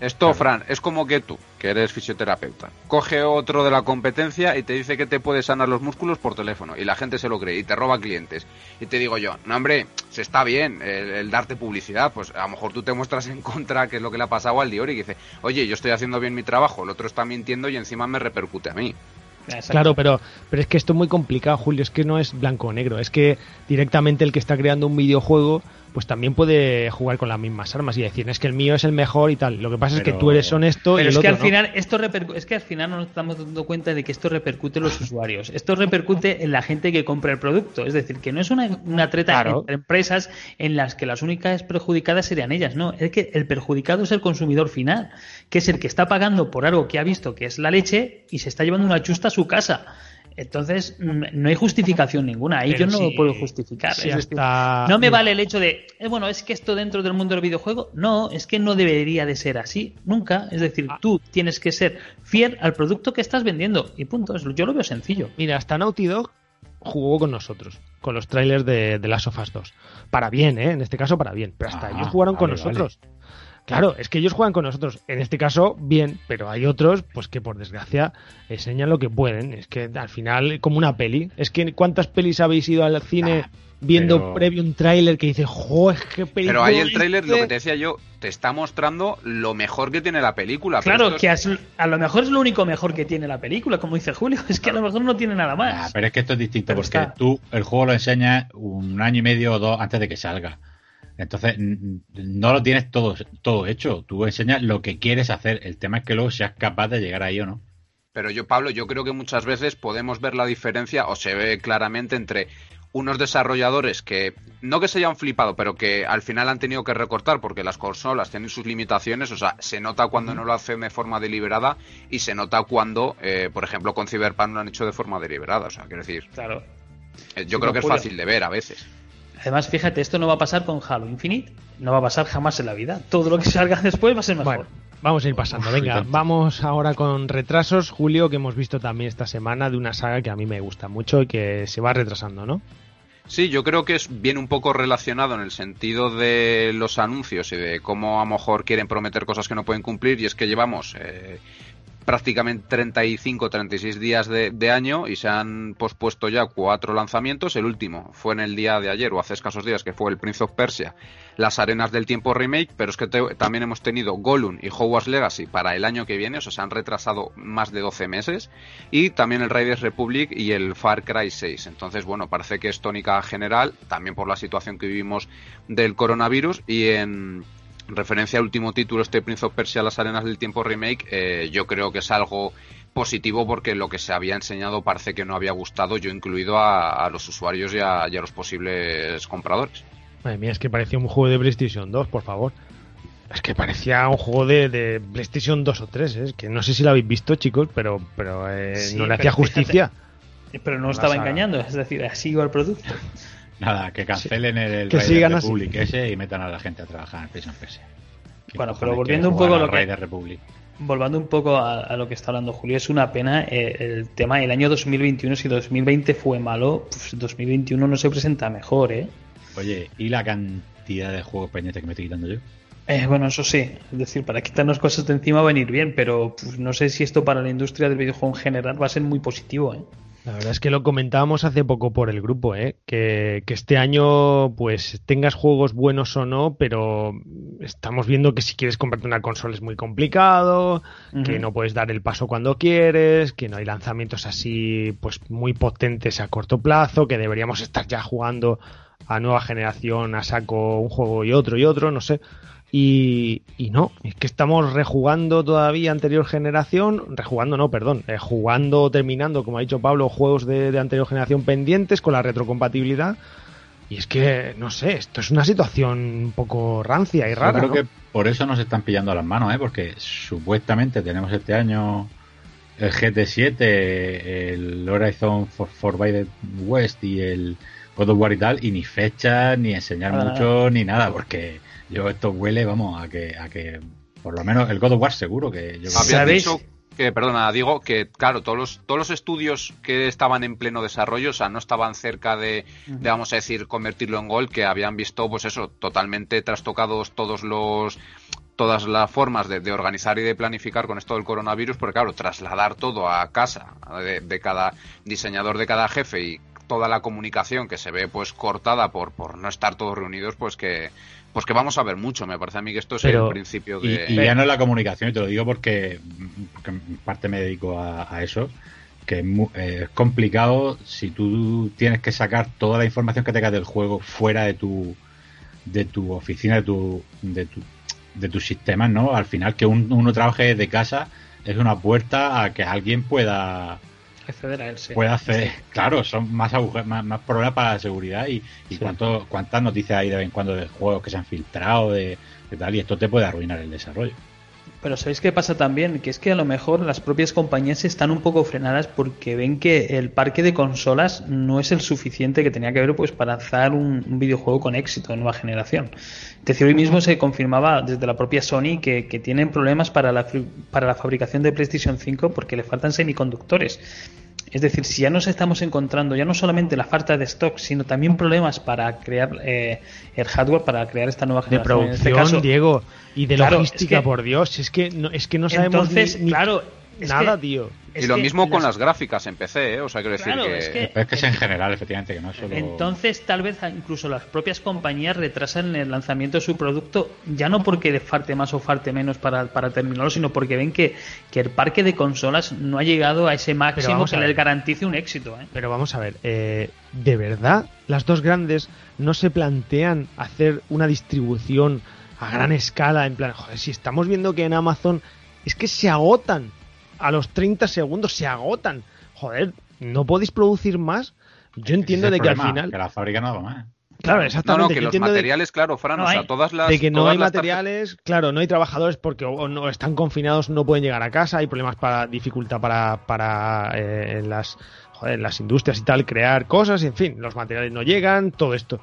S5: Esto, Fran, es como que tú, que eres fisioterapeuta, coge otro de la competencia y te dice que te puede sanar los músculos por teléfono y la gente se lo cree y te roba clientes. Y te digo yo, no hombre, se está bien el, el darte publicidad, pues a lo mejor tú te muestras en contra, que es lo que le ha pasado al Diori, que dice, oye, yo estoy haciendo bien mi trabajo, el otro está mintiendo y encima me repercute a mí.
S2: Claro, pero, pero es que esto es muy complicado, Julio. Es que no es blanco o negro. Es que directamente el que está creando un videojuego, pues también puede jugar con las mismas armas y decir, es que el mío es el mejor y tal. Lo que pasa es que tú eres honesto y el
S3: es que al
S2: no.
S3: final esto es que al final no nos estamos dando cuenta de que esto repercute en los usuarios. Esto repercute en la gente que compra el producto. Es decir, que no es una, una treta
S2: Claro.
S3: entre empresas en las que las únicas perjudicadas serían ellas. No, es que el perjudicado es el consumidor final, que es el que está pagando por algo que ha visto que es la leche y se está llevando una chusta a su casa. Entonces, mm, no hay justificación ninguna. Ahí
S2: Pero
S3: yo no lo puedo justificar.
S2: sí,
S3: Es decir,
S2: hasta-
S3: no me vale el hecho de, eh, bueno, es que esto dentro del mundo del videojuego, no, es que no debería de ser así, nunca. Es decir,
S2: Ah.
S3: tú tienes que ser fiel al producto que estás vendiendo y punto. Yo lo veo sencillo.
S2: Mira, hasta Naughty Dog jugó con nosotros, con los trailers de, de Last of Us 2. Para bien, ¿eh? En este caso, para bien. Pero hasta
S4: Ah,
S2: ellos jugaron con
S4: vale,
S2: nosotros. Claro, es que ellos juegan con nosotros. En este caso, bien, pero hay otros, pues que por desgracia enseñan lo que pueden. Es que al final, como una peli. Es que ¿cuántas pelis habéis ido al cine
S4: Ah,
S2: viendo
S4: pero-
S2: previo un tráiler que dice, ¡jo, es que película
S5: Pero ahí el tráiler, lo
S2: este"?
S5: que te decía yo, te está mostrando lo mejor que tiene la película.
S3: Claro,
S5: es-
S3: que a lo mejor es lo único mejor que tiene la película, como dice Julio. Es que a lo mejor no tiene nada
S4: Ah,
S3: más.
S4: pero es que esto es distinto
S3: Pero
S4: porque
S3: está.
S4: tú el juego lo enseñas un año y medio o dos antes de que salga. Entonces no lo tienes todo, todo hecho. Tú enseñas lo que quieres hacer. El tema es que luego seas capaz de llegar ahí o no.
S5: Pero yo, Pablo, yo creo que muchas veces podemos ver la diferencia, o se ve claramente, entre unos desarrolladores que, no que se hayan flipado, pero que al final han tenido que recortar porque las consolas tienen sus limitaciones, o sea, se nota cuando no lo hacen de forma deliberada y se nota cuando, eh, por ejemplo, con Cyberpunk lo han hecho de forma deliberada, o sea, quiero decir,
S3: Claro.
S5: eh, yo
S3: Sí,
S5: creo que es fácil de ver a veces.
S3: Además, fíjate, esto no va a pasar con Halo Infinite. No va a pasar jamás en la vida. Todo lo que salga después va a ser mejor.
S2: Bueno, vamos a ir pasando.
S4: Uf,
S2: Venga, vamos ahora con retrasos, Julio, que hemos visto también esta semana de una saga que a mí me gusta mucho y que se va retrasando, ¿no?
S5: Sí, yo creo que es bien un poco relacionado en el sentido de los anuncios y de cómo a lo mejor quieren prometer cosas que no pueden cumplir y es que llevamos eh, prácticamente 35 36 días de, año y se han pospuesto ya cuatro lanzamientos. El último fue en el día de ayer o hace escasos días que fue el Prince of Persia, las Arenas del Tiempo Remake, pero es que también hemos tenido Gollum y Hogwarts Legacy para el año que viene, o sea, se han retrasado más de 12 meses y también el Raiders Republic y el Far Cry 6. Entonces, bueno, parece que es tónica general, también por la situación que vivimos del coronavirus y en referencia al último título, este Prince of Persia, las arenas del tiempo remake, eh, yo creo que es algo positivo porque lo que se había enseñado parece que no había gustado, yo incluido a, a los usuarios y a, y a los posibles compradores.
S2: Madre mía, es que parecía un juego de PlayStation 2, por favor. Es que parecía un juego de, de PlayStation 2 o 3, ¿eh? es que no sé si lo habéis visto, chicos, pero, pero eh,
S3: Sí,
S2: no le
S3: pero
S2: hacía justicia.
S3: Pero no
S2: Una
S3: estaba engañando, es decir, así iba el producto.
S4: Nada, que cancelen el
S2: Que
S4: Raider
S2: sigan así.
S4: Republic ese y metan a la gente a trabajar en PlayStation Persia. ¿Qué
S3: Bueno, pero volviendo un poco a lo que-
S4: Raider Republic?
S3: Volviendo un poco a, a lo que está hablando Julio, es una pena eh, el tema del año 2021. Si 2020 fue malo, pues 2021 no se presenta mejor, ¿eh?
S4: Oye, ¿y la cantidad de juegos pendientes que me estoy quitando yo?
S3: Eh, bueno, eso sí, es decir, para quitarnos cosas de encima va a venir bien, pero pues, no sé si esto para la industria del videojuego en general va a ser muy positivo, ¿eh?
S2: La verdad es que lo comentábamos hace poco por el grupo, ¿eh? que, que este año pues tengas juegos buenos o no, pero estamos viendo que si quieres comprarte una consola es muy complicado, que no puedes dar el paso cuando quieres, que no hay lanzamientos así pues muy potentes a corto plazo, que deberíamos estar ya jugando a nueva generación a saco un juego y otro y otro, no sé. Y, y no, es que estamos rejugando todavía anterior generación, rejugando no, perdón, eh, jugando, terminando, como ha dicho Pablo, juegos de, de anterior generación pendientes con la retrocompatibilidad. Y es que, no sé, esto es una situación un poco rancia y rara.
S4: Yo creo
S2: ¿no?
S4: que por eso nos están pillando las manos, ¿eh? porque supuestamente tenemos este año el GT7, el Horizon For- Forbidden West y el God of War y tal, y ni fecha, ni enseñar mucho, ni nada, porque yo esto huele, vamos, a que, a que por lo menos el God of War seguro que yo
S3: ¿Sabéis?
S5: dicho que, perdona, digo que, claro, todos los, todos los estudios que estaban en pleno desarrollo, o sea, no estaban cerca de, de, vamos a decir, convertirlo en gol, que habían visto, pues eso, totalmente trastocados todos los todas las formas de, de organizar y de planificar con esto del coronavirus, porque claro, trasladar todo a casa de, de cada diseñador, de cada jefe y toda la comunicación que se ve pues cortada por, por no estar todos reunidos, pues que pues que vamos a ver mucho. Me parece a mí que esto es
S2: Pero-
S5: el principio
S4: Y,
S5: de...
S4: y ya no es la comunicación, y te lo digo porque, porque en parte me dedico a, a eso, que es, mu- eh, es complicado si tú tienes que sacar toda la información que tengas del juego fuera de tu de tu oficina, de tu de tu de tus sistemas, ¿no? Al final que un- uno trabaje desde casa es una puerta a que alguien pueda
S3: Acceder a él, sí.
S4: pueda hacer, claro, son más agujeros, más, más problemas para la seguridad y, y
S2: Sí.
S4: cuánto, cuántas noticias hay de vez en cuando de juegos que se han filtrado, de, de tal, y esto te puede arruinar el desarrollo.
S3: Pero ¿sabéis qué pasa también? Que es que a lo mejor las propias compañías están un poco frenadas porque ven que el parque de consolas no es el suficiente que tenía que haber pues para lanzar un, videojuego con éxito de nueva generación. Es decir, hoy mismo se confirmaba desde la propia Sony que, que tienen problemas para la, para la fabricación de PlayStation 5 porque le faltan semiconductores. Es decir, si ya nos estamos encontrando ya no solamente la falta de stock, sino también problemas para crear eh, el hardware, para crear esta nueva
S2: De
S3: generación. En este
S2: producción,
S3: caso,
S2: Diego, y de
S3: Claro,
S2: logística,
S3: es que-
S2: por Dios. Es que no, es que no sabemos
S3: entonces,
S2: ni, ni
S3: claro,
S2: nada,
S3: que-
S2: tío.
S5: y lo mismo con las- gráficas en PC, ¿eh? O sea, quiero decir
S3: Claro,
S5: que...
S3: es que-
S4: Pero es que es en general, efectivamente, que no es solo.
S3: Entonces, tal vez incluso las propias compañías retrasan el lanzamiento de su producto, ya no porque le falte más o falte menos para, para terminarlo, sino porque ven que, que el parque de consolas no ha llegado a ese máximo que
S2: a
S3: les garantice un éxito. ¿eh?
S2: Pero vamos a ver, eh, ¿de verdad las dos grandes no se plantean hacer una distribución a gran escala? En plan, joder, si estamos viendo que en Amazon es que se agotan a los 30 segundos, se agotan. Joder, ¿no podéis producir más? Yo entiendo
S4: Ese
S2: de
S4: es
S2: que al final...
S4: Que la fábrica no haga más.
S2: Claro, exactamente.
S5: no, que los
S2: entiendo de-
S5: materiales, claro, Fran,
S3: No
S5: o sea,
S3: hay.
S5: todas las...
S2: de que no hay
S5: tarjetas-
S2: materiales, claro, no hay trabajadores porque o no están confinados, no pueden llegar a casa, hay problemas para dificultad para, para eh, en las, joder, en las industrias y tal crear cosas, en fin, los materiales no llegan, todo esto.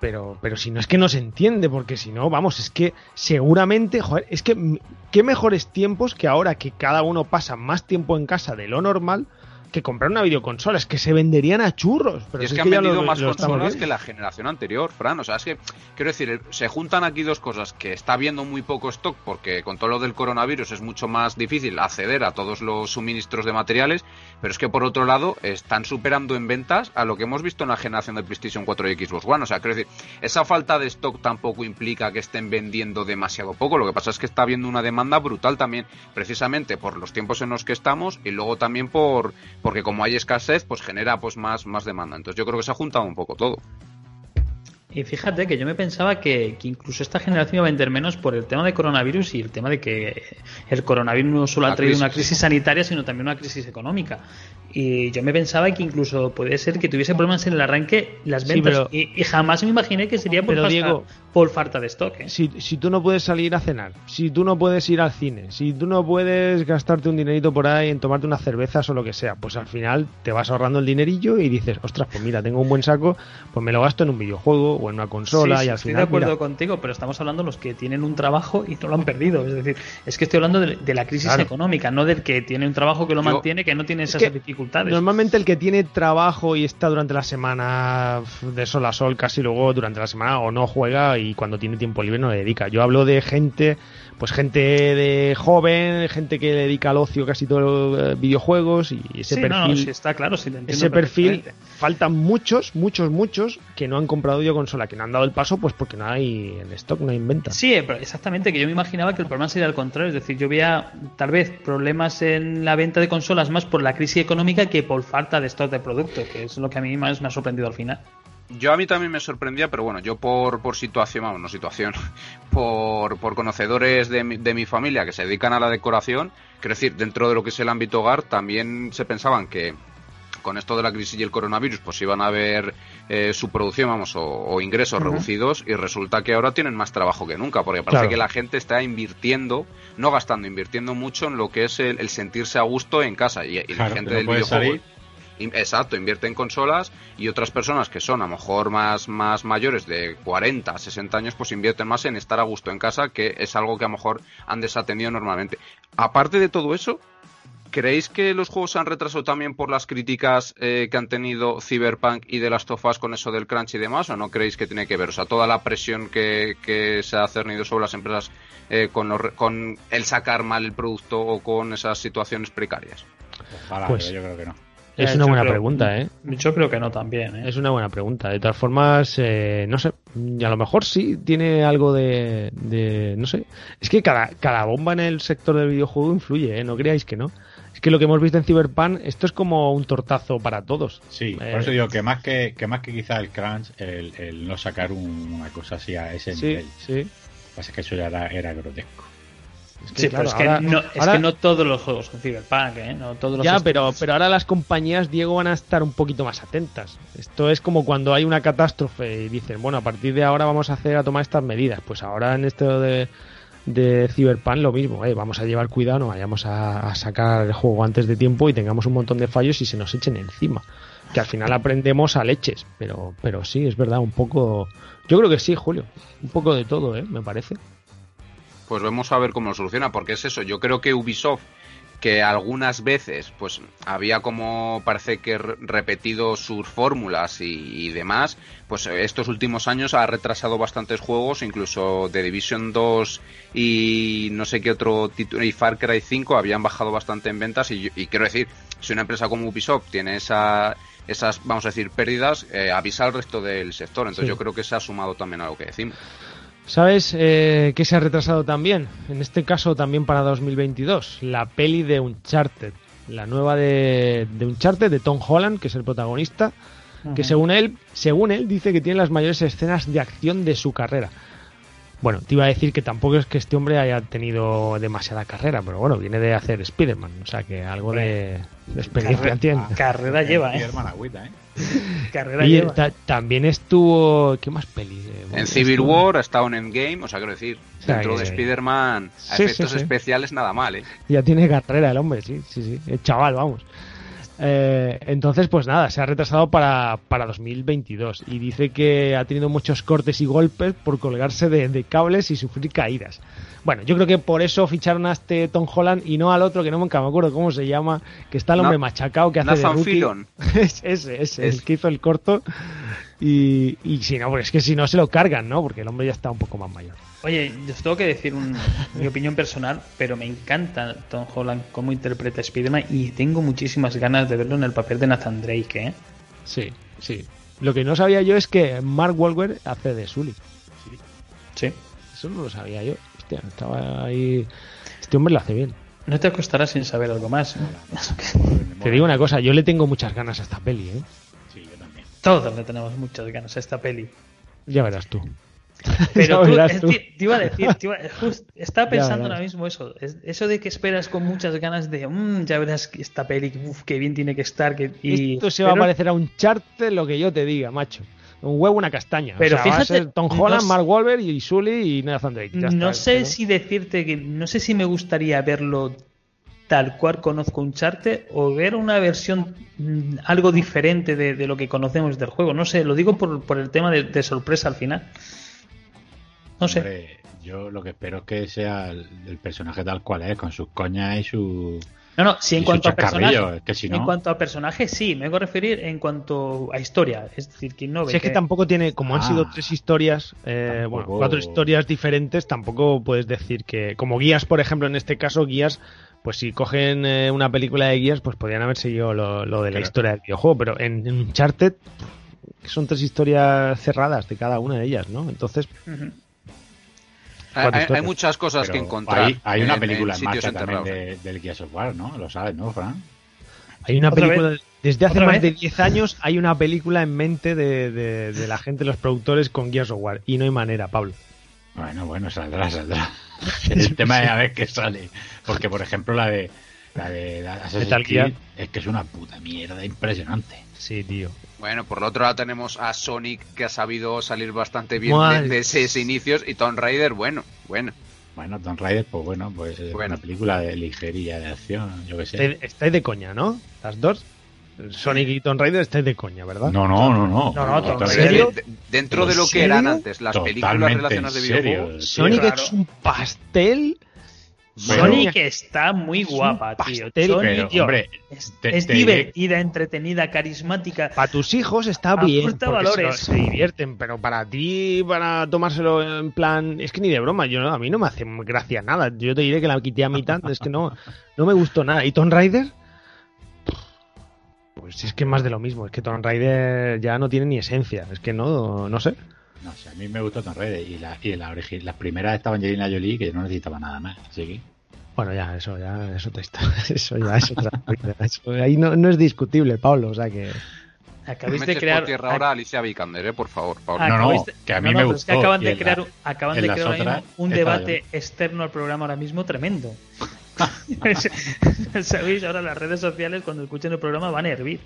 S2: Pero, pero si no es que no se entiende, porque si no, vamos, es que seguramente, joder, es que qué mejores tiempos que ahora que cada uno pasa más tiempo en casa de lo normal que comprar una videoconsola, es que se venderían a churros. Pero
S5: Y es
S2: si
S5: que han vendido
S2: lo-
S5: más
S2: lo
S5: consolas que la generación anterior, Fran. O sea, es que, quiero decir, se juntan aquí dos cosas, que está habiendo muy poco stock, porque con todo lo del coronavirus es mucho más difícil acceder a todos los suministros de materiales, pero es que por otro lado están superando en ventas a lo que hemos visto en la generación de PlayStation 4 y Xbox One. O sea, quiero decir, esa falta de stock tampoco implica que estén vendiendo demasiado poco. Lo que pasa es que está habiendo una demanda brutal también, precisamente por los tiempos en los que estamos y luego también por porque como hay escasez, pues genera pues más, más demanda. Entonces yo creo que se ha juntado un poco todo.
S3: Y fíjate que yo me pensaba que, que incluso esta generación iba a vender menos por el tema de coronavirus y el tema de que el coronavirus no solo ha traído
S5: crisis.
S3: una crisis sanitaria, sino también una crisis económica. Y yo me pensaba que incluso puede ser que tuviese problemas en el arranque las
S2: Sí,
S3: ventas.
S2: pero-
S3: y, y jamás me imaginé que sería por,
S2: Pero,
S3: falta,
S2: Diego,
S3: por falta de stock. ¿eh?
S2: si, si tú no puedes salir a cenar, si tú no puedes ir al cine, si tú no puedes gastarte un dinerito por ahí en tomarte unas cervezas o lo que sea, pues al final te vas ahorrando el dinerillo y dices, ostras, pues mira, tengo un buen saco, pues me lo gasto en un videojuego o en una consola
S3: Sí,
S2: y al
S3: estoy
S2: final...
S3: de acuerdo
S2: mira,
S3: contigo, pero estamos hablando de los que tienen un trabajo y no lo han perdido. Es decir, es que estoy hablando de, de la crisis
S2: Claro.
S3: económica, no del que tiene un trabajo que lo
S5: Yo-
S3: mantiene, que no tiene esas
S2: que
S3: dificultades.
S2: Normalmente el que tiene trabajo y está durante la semana de sol a sol, casi luego durante la semana o no juega y cuando tiene tiempo libre no le dedica. Yo hablo de gente, pues gente de joven, gente que dedica al ocio casi todo eh, videojuegos y ese
S3: Sí,
S2: perfil,
S3: no, sí, está claro, sí,
S2: ese perfil faltan muchos, muchos, muchos que no han comprado videoconsola, que no han dado el paso pues porque no hay en stock, no hay en venta.
S3: Sí, eh, pero exactamente, que yo me imaginaba que el problema sería al contrario, es decir, yo veía tal vez problemas en la venta de consolas más por la crisis económica que por falta de stock de producto, que es lo que a mí más me ha sorprendido al final.
S5: Yo a mí también me sorprendía, pero bueno, yo por, por situación, vamos, no situación, por, por conocedores de mi, de mi familia que se dedican a la decoración, quiero decir, dentro de lo que es el ámbito hogar, también se pensaban que con esto de la crisis y el coronavirus, pues iban a ver eh, su producción, vamos, o, o ingresos reducidos, y resulta que ahora tienen más trabajo que nunca, porque parece
S2: Claro.
S5: que la gente está invirtiendo, no gastando, invirtiendo mucho en lo que es el, el sentirse a gusto en casa, y, y
S4: Claro,
S5: la gente del videojuego.
S4: salir.
S5: Exacto, invierte en consolas y otras personas que son a lo mejor más, más mayores de 40, 60 años, pues invierten más en estar a gusto en casa, que es algo que a lo mejor han desatendido normalmente. Aparte de todo eso, ¿creéis que los juegos se han retrasado también por las críticas eh, que han tenido Cyberpunk y de Last of Us con eso del crunch y demás? ¿O no creéis que tiene que ver? O sea, toda la presión que, que se ha cernido sobre las empresas eh, con, los re- con el sacar mal el producto o con esas situaciones precarias.
S4: Ojalá,
S2: Pues-
S4: pero yo creo que no.
S2: Es
S3: Eh,
S2: una buena
S3: creo-
S2: pregunta, ¿eh?
S3: Yo creo que no también, ¿eh?
S2: Es una buena pregunta. De todas formas, eh, no sé, y a lo mejor sí tiene algo de, de- no sé. Es que cada, cada bomba en el sector del videojuego influye, ¿eh? No creáis que no. Es que lo que hemos visto en Cyberpunk, esto es como un tortazo para todos.
S4: Sí,
S2: Eh,
S4: por eso digo que más que, que más que quizá el crunch, el, el no sacar un- una cosa así a ese
S2: Sí,
S4: nivel.
S2: sí.
S4: Pasa que eso ya era, era grotesco.
S2: Es que,
S3: Sí,
S2: claro,
S3: pero es, que
S2: ahora-
S3: no, es
S2: ahora-
S3: que no todos los juegos son Cyberpunk, ¿eh? No todos los
S2: Ya, pero, pero ahora las compañías, Diego, van a estar un poquito más atentas. Esto es como cuando hay una catástrofe y dicen, bueno, a partir de ahora vamos a hacer a tomar estas medidas. Pues ahora en esto de, de Cyberpunk lo mismo, eh, vamos a llevar cuidado, no vayamos a, a sacar el juego antes de tiempo y tengamos un montón de fallos y se nos echen encima. Que al final aprendemos a leches, pero, pero sí, es verdad, un poco... Yo creo que sí, Julio, un poco de todo, ¿eh? Me parece.
S5: Pues vamos a ver cómo lo soluciona, porque es eso, yo creo que Ubisoft que algunas veces pues había como parece que re- repetido sus fórmulas y, y demás, pues estos últimos años ha retrasado bastantes juegos, incluso The Division 2 y no sé qué otro título, y Far Cry 5 habían bajado bastante en ventas y, y quiero decir, si una empresa como Ubisoft tiene esa, esas, vamos a decir, pérdidas, eh, avisa al resto del sector, entonces
S2: Sí.
S5: yo creo que se ha sumado también a lo que decimos.
S2: ¿Sabes eh, qué se ha retrasado también? En este caso también para 2022. La peli de Uncharted. La nueva de, de Uncharted, de Tom Holland, que es el protagonista. Que según él, según él, dice que tiene las mayores escenas de acción de su carrera. Bueno, te iba a decir que tampoco es que este hombre haya tenido demasiada carrera, pero bueno, viene de hacer Spider-Man, o sea que algo de, de experiencia
S3: Carrera-
S2: tiene.
S3: Carrera lleva, ¿eh?
S4: Spiderman agüita, ¿eh?
S3: Carrera lleva.
S2: ta- también estuvo. ¿Qué más pelis? Eh, bueno,
S5: En Civil
S2: estuvo-
S5: War ha estado en Endgame, o sea, quiero decir,
S2: O sea,
S5: dentro
S2: que-
S5: de Spider-Man, a
S2: Sí,
S5: efectos
S2: sí, sí.
S5: especiales nada mal, ¿eh?
S2: Ya tiene carrera el hombre, sí, sí, sí. El chaval, vamos. Eh, entonces, pues nada, se ha retrasado para, para 2022 y dice que ha tenido muchos cortes y golpes por colgarse de, de cables y sufrir caídas. Bueno, yo creo que por eso ficharon a este Tom Holland y no al otro que no nunca me acuerdo cómo se llama, que está el hombre
S5: Na-
S2: machacado que hace de
S5: Nathan
S2: rookie.
S5: Fillion.
S2: Es ese, ese,
S5: Es-
S2: el que hizo el corto. Y, y si no, pues es que si no se lo cargan, ¿no? Porque el hombre ya está un poco más mayor.
S3: Oye, yo os tengo que decir un- mi opinión personal, pero me encanta Tom Holland cómo interpreta a Spider-Man y tengo muchísimas ganas de verlo en el papel de Nathan Drake, ¿eh?
S2: Sí, sí. Lo que no sabía yo es que Mark Wahlberg hace de Sully.
S3: Sí.
S2: Eso no lo sabía yo. Hostia, estaba ahí. Este hombre lo hace bien.
S3: No te acostarás sin saber algo más. ¿eh?
S2: Te digo una cosa, yo le tengo muchas ganas a esta peli, ¿eh?
S4: Sí, yo también.
S3: Todos le tenemos muchas ganas a esta peli.
S2: Ya verás tú.
S3: Pero tú,
S2: verás tú.
S3: te, te iba a decir, te iba- just- estaba pensando ahora mismo eso. es- eso de que esperas con muchas ganas de, "Mm, ya verás que esta peli, uf, qué bien tiene que estar. Que, y,
S2: Esto se va a parecer a un charte lo que yo te diga, macho. Un huevo, una castaña.
S3: Pero
S2: o sea, va a
S3: fíjate,
S2: ser Tom
S3: no
S2: Holland,
S3: s-
S2: Mark Wahlberg y Sully y Nathan Drake. Ya
S3: no
S2: está,
S3: sé si decirte que no sé si me gustaría verlo tal cual conozco un charte o ver una versión mm, algo diferente de, de lo que conocemos del juego. No sé, lo digo por, por el tema de, de sorpresa al final. No sé.
S4: Hombre, yo lo que espero es que sea el, el personaje tal cual es, con sus coñas y su.
S3: No, no, sí, en cuanto a personaje.
S4: chascarrillo, es que si no-
S3: En cuanto a personaje, sí, me vengo a referir en cuanto a historia. Es decir, que no
S2: Si es que tampoco tiene, como han
S4: Ah.
S2: sido tres historias, eh, bueno, cuatro historias diferentes, tampoco puedes decir que, como guías, por ejemplo, en este caso, guías, pues si cogen eh, una película de guías, pues podrían haber seguido lo, lo de la
S4: Claro.
S2: historia del videojuego, pero en, en Uncharted que son tres historias cerradas de cada una de ellas, ¿no? Entonces,
S5: hay- muchas cosas
S4: Pero
S5: que encontrar.
S4: Hay, hay una
S5: en-
S4: película
S5: en
S4: en, marcha también de, del Gears of War, ¿no? Lo sabes, ¿no, Fran?
S2: hay una
S3: ¿Otra
S2: película,
S3: vez?
S2: desde hace
S3: ¿Otra
S2: más
S3: vez?
S2: de 10 años, hay una película en mente de, de- de la gente, los productores con Gears of War, y no hay manera, Pablo.
S4: Bueno, bueno, saldrá, saldrá. El tema es a ver qué sale. Porque, por ejemplo, la de. La de la Assassin's
S2: Metal
S4: Creed
S2: Gear.
S4: es que es una puta mierda impresionante.
S2: Sí, tío.
S5: Bueno, por lo otro lado tenemos a Sonic que ha sabido salir bastante bien de, de esos inicios y Tomb Raider, bueno, bueno.
S4: Bueno, Tomb Raider, pues bueno, pues es
S5: Bueno.
S4: una película de ligería, de acción, yo qué sé.
S2: Estáis, estáis de coña, ¿no? Las dos. Sonic y Tomb Raider estáis de coña, ¿verdad?
S4: No, no, no, no.
S3: No, no,
S5: serio, de- dentro de lo que eran antes las películas relacionadas de videojuegos.
S2: Sonic
S3: claro.
S2: es un pastel.
S4: Bueno,
S3: Sonic está muy
S2: es
S3: guapa, tío.
S2: pastel,
S3: Sonic
S4: pero,
S3: tío,
S4: hombre,
S3: es,
S4: te-
S3: es
S4: te diré-
S3: divertida, entretenida, carismática.
S2: Para tus hijos está
S3: Aporta
S2: bien, porque
S3: valores.
S2: Se, se divierten, pero para ti, para tomárselo en plan, es que ni de broma, yo no- a mí no me hace gracia nada. Yo te diré que la quité a mitad, es que no, no me gustó nada. ¿Y Tomb Raider? Pues es que es más de lo mismo, es que Tomb Raider ya no tiene ni esencia, es que no, no sé.
S4: No sé, a mí me gustó Tomb Raider y, la, y la origi- las primeras estaban Angelina Jolie que no necesitaba nada más. Así que,
S2: Bueno, ya, eso ya es otra historia, eso ya es otra. Eso ahí no, no es discutible, Pablo, o sea que...
S5: Me
S3: de crear.
S5: por tierra ahora a Alicia Vikander, eh, por favor, Pablo.
S4: No, no, que a mí
S3: no,
S4: me
S3: pero es que
S4: gustó,
S3: acaban de crear,
S4: la-
S3: un- acaban de crear
S4: otras
S3: mismo un
S4: estaba
S3: debate externo al programa ahora mismo tremendo. Sabéis, ahora las redes sociales cuando escuchen el programa van a hervir.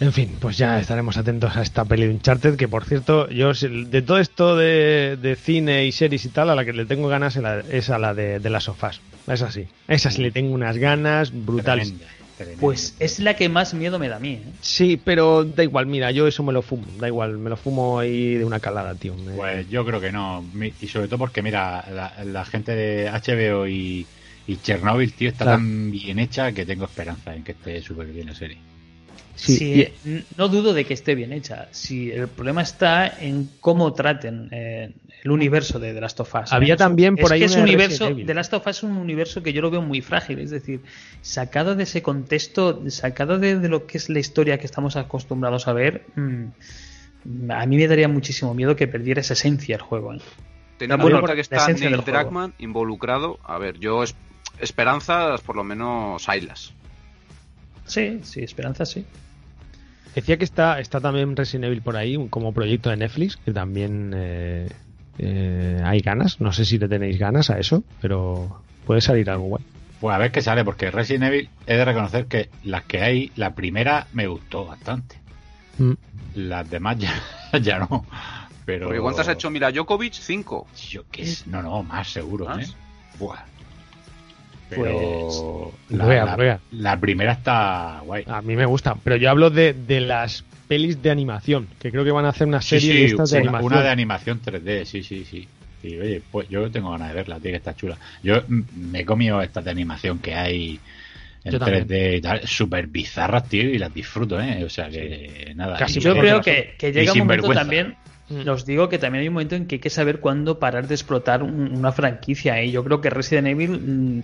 S2: En fin, pues ya estaremos atentos a esta peli de Uncharted, que por cierto, yo de todo esto de, de cine y series y tal, a la que le tengo ganas es a la, es a la de, de las sofás. Es así. Esa sí le tengo unas ganas brutales.
S4: Tremenda, tremenda.
S3: Pues es la que más miedo me da a mí. ¿eh?
S2: Sí, pero da igual, mira, yo eso me lo fumo, da igual, me lo fumo ahí de una calada, tío. Me-
S4: Pues yo creo que no. Mi- Y sobre todo porque, mira, la, la gente de HBO y, y Chernobyl, tío, está
S2: Claro.
S4: tan bien hecha que tengo esperanza en que esté súper bien la serie.
S2: Sí,
S3: Sí,
S2: y-
S3: n- no dudo de que esté bien hecha. Si el problema está en cómo traten eh, el universo de The Last of Us.
S2: Había
S3: Es-
S2: también por
S3: es
S2: ahí
S3: que
S2: de
S3: universo. The Last of Us es un universo que yo lo veo muy frágil. Es decir, sacado de ese contexto, sacado de, de lo que es la historia que estamos acostumbrados a ver, mm, a mí me daría muchísimo miedo que perdiera esa esencia el juego. ¿eh?
S5: Teniendo en cuenta que está
S3: esencia
S5: Neil. Druckmann involucrado, a ver, yo es- esperanzas por lo menos haylas.
S3: Sí, sí, esperanza sí.
S2: Decía que está, está también Resident Evil por ahí, un- como proyecto de Netflix, que también eh, eh, hay ganas. No sé si le tenéis ganas a eso, pero puede salir algo guay.
S4: Pues a ver qué sale, porque Resident Evil he de reconocer que las que hay, la primera me gustó bastante.
S2: Mm.
S4: Las demás ya, ya no. Pero...
S5: Porque ¿cuántas ha hecho Mila Djokovic? Cinco.
S4: Yo qué sé. No, no, más seguro,
S5: ¿Más?
S4: ¿eh? Buah. Pero
S2: Pues,
S4: la,
S2: ruega,
S4: la-
S2: ruega.
S4: la primera está guay.
S2: A mí me gusta, pero yo hablo de, de las pelis de animación, que creo que van a hacer una serie
S4: sí,
S2: de estas de
S4: una,
S2: animación.
S4: una de animación 3D, sí, sí, sí. Y oye, pues yo tengo ganas de verla, tío, que está chula. Yo me he comido estas de animación que hay en
S2: Yo también.
S4: 3D y tal, súper bizarras, tío, y las disfruto, ¿eh? O sea que nada.
S2: Casi
S3: Yo creo que, que llega un momento también,
S2: Mm.
S3: os digo que también hay un momento en que hay que saber cuándo parar de explotar un- una franquicia. ¿eh? Yo creo que Resident Evil mm,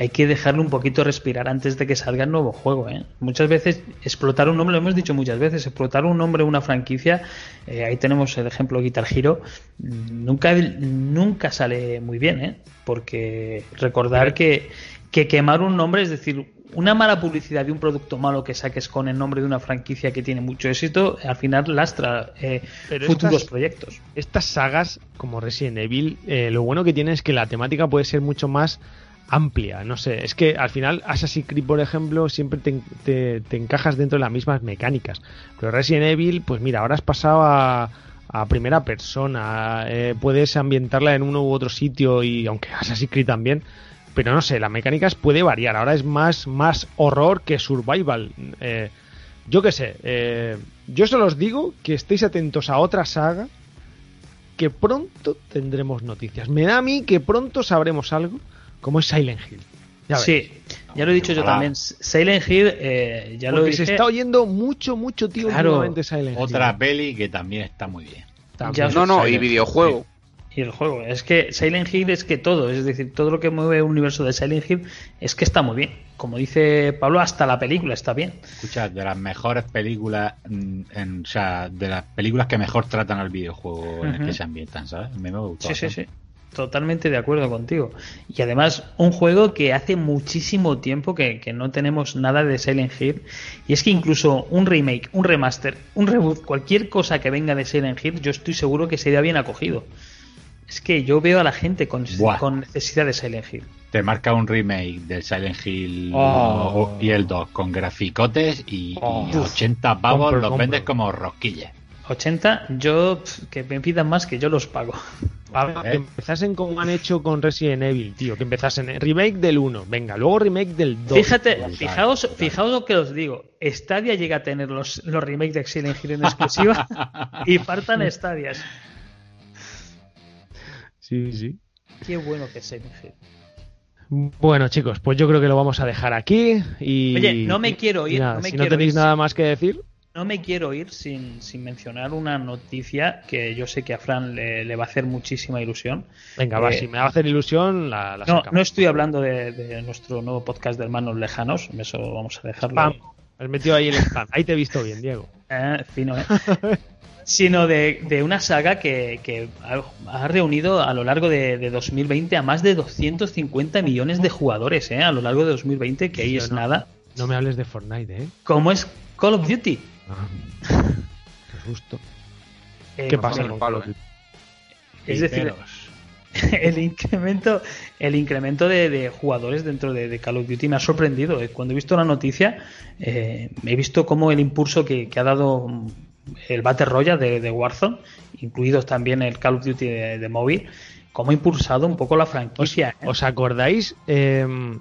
S3: hay que dejarle un poquito respirar antes de que salga el nuevo juego. ¿eh? Muchas veces explotar un nombre, lo hemos dicho muchas veces, explotar un nombre una franquicia, eh, ahí tenemos el ejemplo Guitar Hero, mm, nunca, nunca sale muy bien, ¿eh? porque recordar que, que quemar un nombre, es decir, una mala publicidad de un producto malo que saques con el nombre de una franquicia que tiene mucho éxito, al final lastra eh,
S2: Pero
S3: futuros
S2: estas-
S3: proyectos.
S2: Estas sagas, como Resident Evil, eh, lo bueno que tiene es que la temática puede ser mucho más amplia. No sé, es que al final Assassin's Creed, por ejemplo, siempre te, te- te encajas dentro de las mismas mecánicas. Pero Resident Evil, pues mira, ahora has pasado a, a primera persona, eh, puedes ambientarla en uno u otro sitio y aunque Assassin's Creed también, pero no sé, las mecánicas puede variar. Ahora es más, más horror que survival. Eh, yo qué sé, eh, yo solo os digo que estéis atentos a otra saga que pronto tendremos noticias. Me da a mí que pronto sabremos algo, como es Silent Hill. Ya.
S3: Sí, ya lo he dicho yo también. Silent Hill, eh, ya lo
S2: Porque
S3: dije.
S2: se está oyendo mucho, mucho, tío,
S3: Claro.
S2: últimamente Silent
S4: Otra
S2: Hill.
S4: peli que también está muy bien.
S2: También.
S3: Ya-
S5: No, no, y
S4: Silent
S5: videojuego.
S3: Y el juego. Es que Silent Hill es que todo, es decir, todo lo que mueve el universo de Silent Hill es que está muy bien. Como dice Pablo, hasta la película está bien.
S4: Escucha, de las mejores películas, mm, en, o sea, de las películas que mejor tratan al videojuego en el que se ambientan, ¿sabes? A mí me.
S3: Sí, sí, sí. Totalmente de acuerdo contigo. Y además, un juego que hace muchísimo tiempo que, que no tenemos nada de Silent Hill. Y es que incluso un remake, un remaster, un reboot, cualquier cosa que venga de Silent Hill, yo estoy seguro que sería bien acogido. Es que yo veo a la gente con,
S4: Buah.
S3: con necesidad de Silent Hill.
S4: Te marca un remake del Silent Hill
S3: Oh.
S4: y el 2 con graficotes y,
S2: Oh.
S4: y 80 pavos
S2: Compro,
S4: los
S2: compro.
S4: vendes como rosquillas.
S3: 80, yo que me pidan más que yo los pago.
S2: Pablo,
S4: Eh.
S2: que empezasen como han hecho con Resident Evil, tío. Que empezasen en remake del 1, venga, luego remake del 2.
S3: Fíjate,
S4: brutal,
S3: fijaos,
S4: brutal.
S3: fijaos lo que os digo. Stadia llega a tener los, los remakes de Silent Hill en exclusiva y partan Stadias.
S2: Sí, sí.
S3: Qué bueno que es Silent Hill.
S2: Bueno, chicos, pues yo creo que lo vamos a dejar aquí. Y,
S3: Oye, no me quiero ir,
S2: nada,
S3: no me
S2: si no tenéis
S3: ir.
S2: nada más que decir,
S3: No me quiero ir sin, sin mencionar una noticia que yo sé que a Fran le, le va a hacer muchísima ilusión.
S2: venga, va,
S3: Eh,
S2: si me va a hacer ilusión, la, la
S3: No,
S2: sacamos.
S3: no estoy hablando de, de nuestro nuevo podcast de Hermanos Lejanos, eso vamos a dejarlo.
S2: Spam. Has metido ahí el spam. Ahí te he visto bien, Diego.
S3: Eh, fino, ¿eh? Sino de, de una saga que, que ha, reunido a lo largo de, de 2020 a más de 250 millones de jugadores, ¿eh? A lo largo de 2020, que ahí es
S2: ¿no?
S3: nada.
S2: No me hables de Fortnite, ¿eh?
S3: Como es Call of Duty.
S2: Ah, qué susto.
S3: Eh,
S2: ¿Qué pasa
S5: con
S2: Call of
S5: eh.
S2: Duty?
S3: Es decir, el incremento, el incremento de, jugadores dentro de, Call of Duty me ha sorprendido. Eh. Cuando he visto la noticia, eh, he visto cómo el impulso que, ha dado el Battle Royale de, Warzone, incluidos también el Call of Duty de, móvil, cómo ha impulsado un poco la franquicia.
S2: ¿Os, ¿eh? acordáis? Em,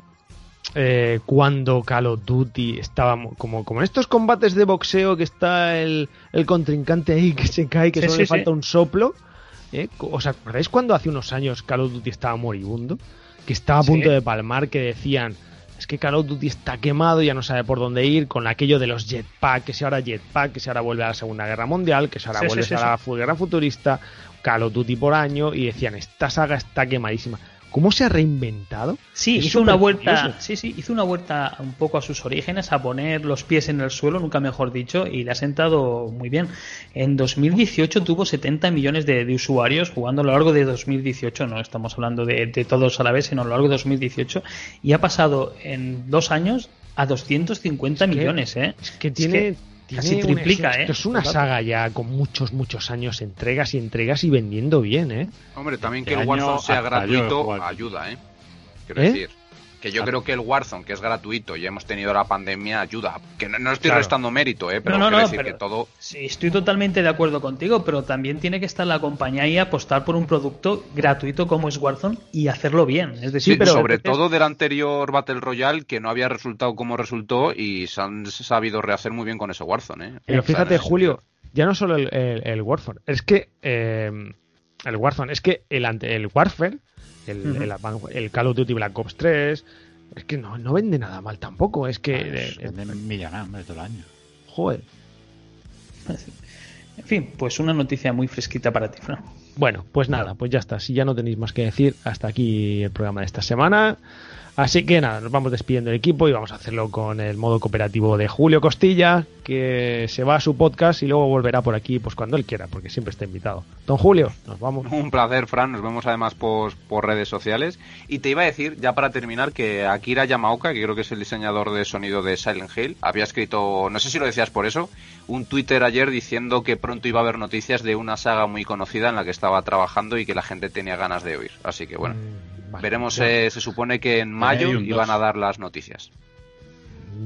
S2: cuando Call of Duty estaba como, como en estos combates de boxeo que está el, contrincante ahí que se cae, que solo le falta un soplo. ¿Eh? ¿Os acordáis cuando hace unos años Call of Duty estaba moribundo? Que estaba a punto de palmar, que decían, es que Call of Duty está quemado, ya no sabe por dónde ir, con aquello de los jetpack, que si ahora jetpack, que si ahora vuelve a la Segunda Guerra Mundial, que si ahora vuelve a la guerra futurista, Call of Duty por año, y decían, esta saga está quemadísima cómo se ha reinventado.
S3: Sí, hizo una vuelta, sí, sí, hizo una vuelta un poco a sus orígenes, a poner los pies en el suelo, nunca mejor dicho, y le ha sentado muy bien. En 2018 tuvo 70 millones de, usuarios jugando a lo largo de 2018, no estamos hablando de, todos a la vez, sino a lo largo de 2018, y ha pasado en dos años a 250 millones, ¿eh?
S2: Es que tiene, Casi triplica, ¿eh? Esto es una saga ya con muchos, muchos años, entregas y entregas y vendiendo bien, ¿eh?
S5: Hombre, también que el Warzone sea gratuito ayuda, ¿eh? Quiero ¿Eh? decir. Que yo creo que el Warzone, que es gratuito y hemos tenido la pandemia, ayuda. Que no, estoy restando mérito, ¿eh? pero no, no, decir que todo.
S3: Sí, estoy totalmente de acuerdo contigo, pero también tiene que estar la compañía y apostar por un producto gratuito como es Warzone y hacerlo bien. Es decir,
S5: pero sobre todo del anterior Battle Royale, que no había resultado como resultó y se han sabido rehacer muy bien con ese Warzone. ¿eh?
S2: Pero fíjate, Julio, ya no solo el, Warzone, es que. Eh, el Warzone, es que el, el Warfare el, Call of Duty Black Ops 3. Es que no, no vende nada mal tampoco. Es que.
S4: Eh, vende millonadas todo el año.
S2: Joder.
S3: En fin, pues una noticia muy fresquita para ti, Fran.
S2: Bueno, pues nada, pues ya está. Si ya no tenéis más que decir, hasta aquí el programa de esta semana. Así que nada, nos vamos despidiendo del equipo y vamos a hacerlo con el modo cooperativo de Julio Costilla, que se va a su podcast y luego volverá por aquí pues cuando él quiera, porque siempre está invitado. Don Julio, nos vamos.
S5: Un placer, Fran, nos vemos además por, por redes sociales. Y te iba a decir, ya para terminar, que Akira Yamaoka, que creo que es el diseñador de sonido de Silent Hill, había escrito, no sé si lo decías por eso, un Twitter ayer diciendo que pronto iba a haber noticias de una saga muy conocida en la que estaba trabajando y que la gente tenía ganas de oír. Así que bueno. Mm. Veremos, eh, se supone que en mayo iban a dar las noticias.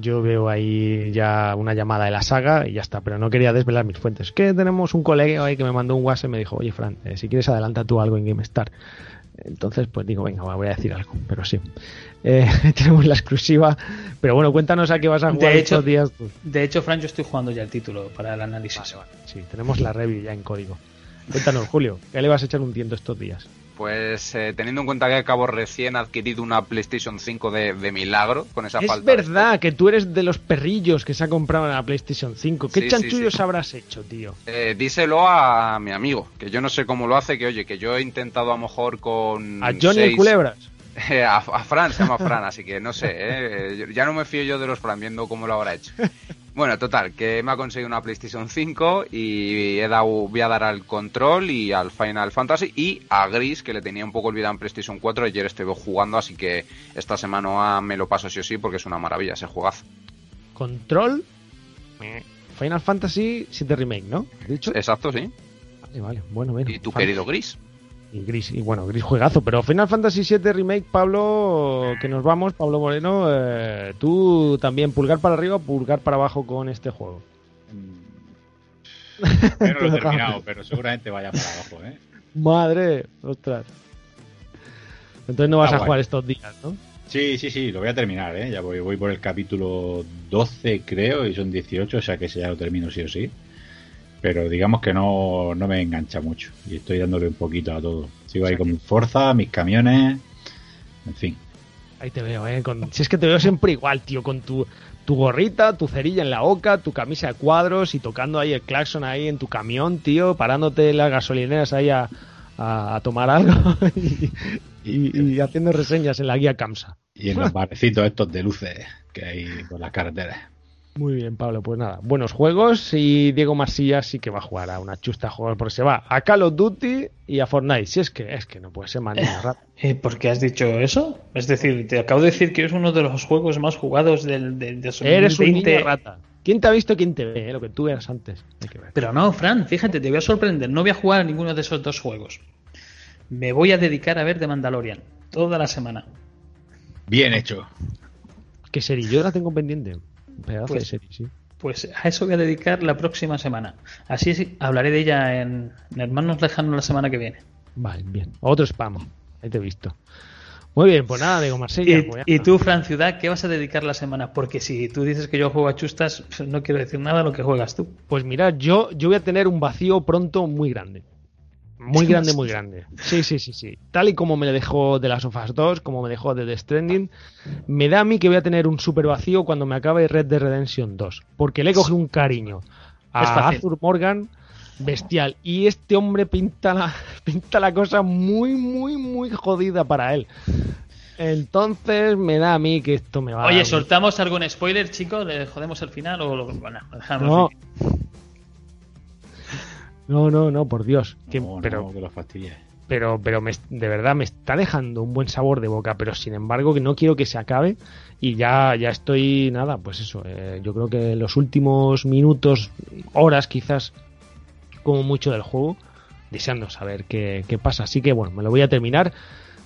S2: Yo veo ahí ya una llamada de la saga y ya está, pero no quería desvelar mis fuentes. Que tenemos un colega ahí que me mandó un WhatsApp y me dijo, oye Fran, eh, si quieres adelanta tú algo en GameStar. Entonces, pues digo, venga, voy a decir algo, pero sí. Eh, tenemos la exclusiva. Pero bueno, cuéntanos a qué vas a jugar de estos días.
S3: De hecho, Fran, yo estoy jugando ya el título para el análisis.
S2: Sí, tenemos la review ya en código. Cuéntanos, Julio, ¿qué le vas a echar un tiento estos días?
S5: Pues eh, teniendo en cuenta que acabo recién adquirido una PlayStation 5 de, milagro con esa falta.
S2: Es verdad que tú eres de los perrillos que se ha comprado en la PlayStation 5. ¿Qué chanchullos habrás hecho, tío?
S5: Eh, díselo a mi amigo, que yo no sé cómo lo hace, que oye, que yo he intentado a lo mejor con.
S2: A Johnny Culebras.
S5: A, Fran, se llama Fran, así que no sé, ¿eh? ya no me fío yo de los Fran viendo cómo lo habrá hecho. Bueno, total, que me ha conseguido una PlayStation 5 y he dado, voy a dar al Control y al Final Fantasy y a Gris, que le tenía un poco olvidado en PlayStation 4. Ayer estuve jugando, así que esta semana me lo paso sí o sí porque es una maravilla ese juegazo.
S2: Control, Final Fantasy 7 Remake, ¿no?
S5: ¿Dicho? Exacto, sí.
S2: Vale, vale, bueno, bueno.
S5: ¿Y tu querido Gris?
S2: Y gris y bueno gris juegazo pero Final Fantasy VII remake Pablo que nos vamos Pablo Moreno eh, tú también pulgar para arriba pulgar para abajo con este juego
S4: no lo he terminado pero seguramente vaya para abajo ¿eh?
S2: madre ostras entonces no vas a jugar estos días ¿no?
S4: Sí, sí, sí, lo voy a terminar, ¿eh? Ya voy, voy por el capítulo 12, creo, y son 18, o sea que ya lo termino sí o sí pero digamos que no, no me engancha mucho y estoy dándole un poquito a todo. Sigo ahí con mi fuerza, mis camiones, en fin.
S2: Ahí te veo, ¿eh? Si es que te veo siempre igual, tío, con tu, tu gorrita, tu cerilla en la boca, tu camisa de cuadros y tocando ahí el claxon ahí en tu camión, tío, parándote las gasolineras ahí a, a, tomar algo y, haciendo reseñas en la guía CAMSA.
S4: Y en los barecitos estos de luces que hay por las carreteras.
S2: Muy bien, Pablo, pues nada, buenos juegos y Diego Marsilla sí que va a jugar a una chusta juegos porque se va a Call of Duty y a Fortnite. Si es que es que no puede ser más
S3: eh, ¿Por qué has dicho eso? Es decir, te acabo de decir que es uno de los juegos más jugados del, del,
S2: Eres un niño rata. ¿Quién te ha visto? ¿Quién te ve? Eh, lo que tú eras antes.
S3: Pero no, Fran, fíjate, te voy a sorprender. No voy a jugar a ninguno de esos dos juegos. Me voy a dedicar a ver The Mandalorian toda la semana.
S4: Bien hecho.
S2: ¿Qué serie? Yo la tengo pendiente. Pedazo
S3: Pues-
S2: de serie, sí.
S3: Pues a eso voy a dedicar la próxima semana. Así es, hablaré de ella en, en Hermanos Lejanos la semana que viene.
S2: Vale, bien. Otro spam. Ahí te he visto. Muy bien, pues nada, digo Marsella.
S3: Y,
S2: pues
S3: y tú, Fran Ciudad, ¿qué vas a dedicar la semana? Porque si tú dices que yo juego a chustas, no quiero decir nada de lo que juegas tú.
S2: Pues mirad, yo, yo voy a tener un vacío pronto muy grande. Muy grande, muy grande. Sí, sí, sí, sí. Tal y como me dejó de las Us 2, como me dejó de The Stranding, me da a mí que voy a tener un super vacío cuando me acabe Red Dead Redemption 2. Porque le he cogido un cariño a. Arthur Morgan bestial. Y este hombre pinta la, pinta la cosa muy, muy, muy jodida para él. Entonces me da a mí que esto me va a...
S3: Oye, ¿soltamos algún spoiler, chicos? ¿Le jodemos el final o lo, bueno, lo dejamos?
S2: No. No, no, no, por Dios. Que-
S4: No, no,
S2: pero
S4: que lo
S2: pero, pero me- de verdad me está dejando un buen sabor de boca, pero sin embargo que no quiero que se acabe y ya, ya estoy, nada, pues eso, eh, yo creo que los últimos minutos, horas quizás, como mucho del juego, deseando saber qué, qué pasa. Así que bueno, me lo voy a terminar.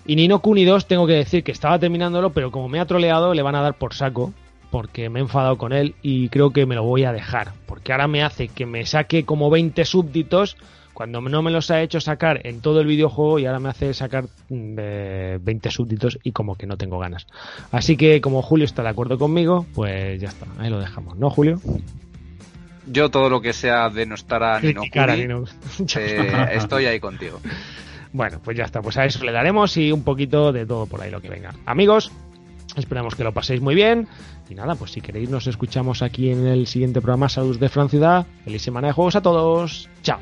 S2: Y Nino Kuni 2 tengo que decir que estaba terminándolo, pero como me ha troleado le van a dar por saco, porque me he enfadado con él y creo que me lo voy a dejar, porque ahora me hace que me saque como 20 súbditos cuando no me los ha hecho sacar en todo el videojuego y ahora me hace sacar mm, eh, 20 súbditos y como que no tengo ganas. Así que como Julio está de acuerdo conmigo, pues ya está, ahí lo dejamos, ¿no, Julio?
S5: Yo todo lo que sea denostar a Nino
S2: Criticar a Nino.
S5: eh, estoy ahí contigo.
S2: Bueno, pues ya está, pues a eso le daremos y un poquito de todo por ahí lo que venga. Amigos, esperamos que lo paséis muy bien. Y nada, pues si queréis nos escuchamos aquí en el siguiente programa Salud de Fran. Feliz semana de juegos a todos. Chao.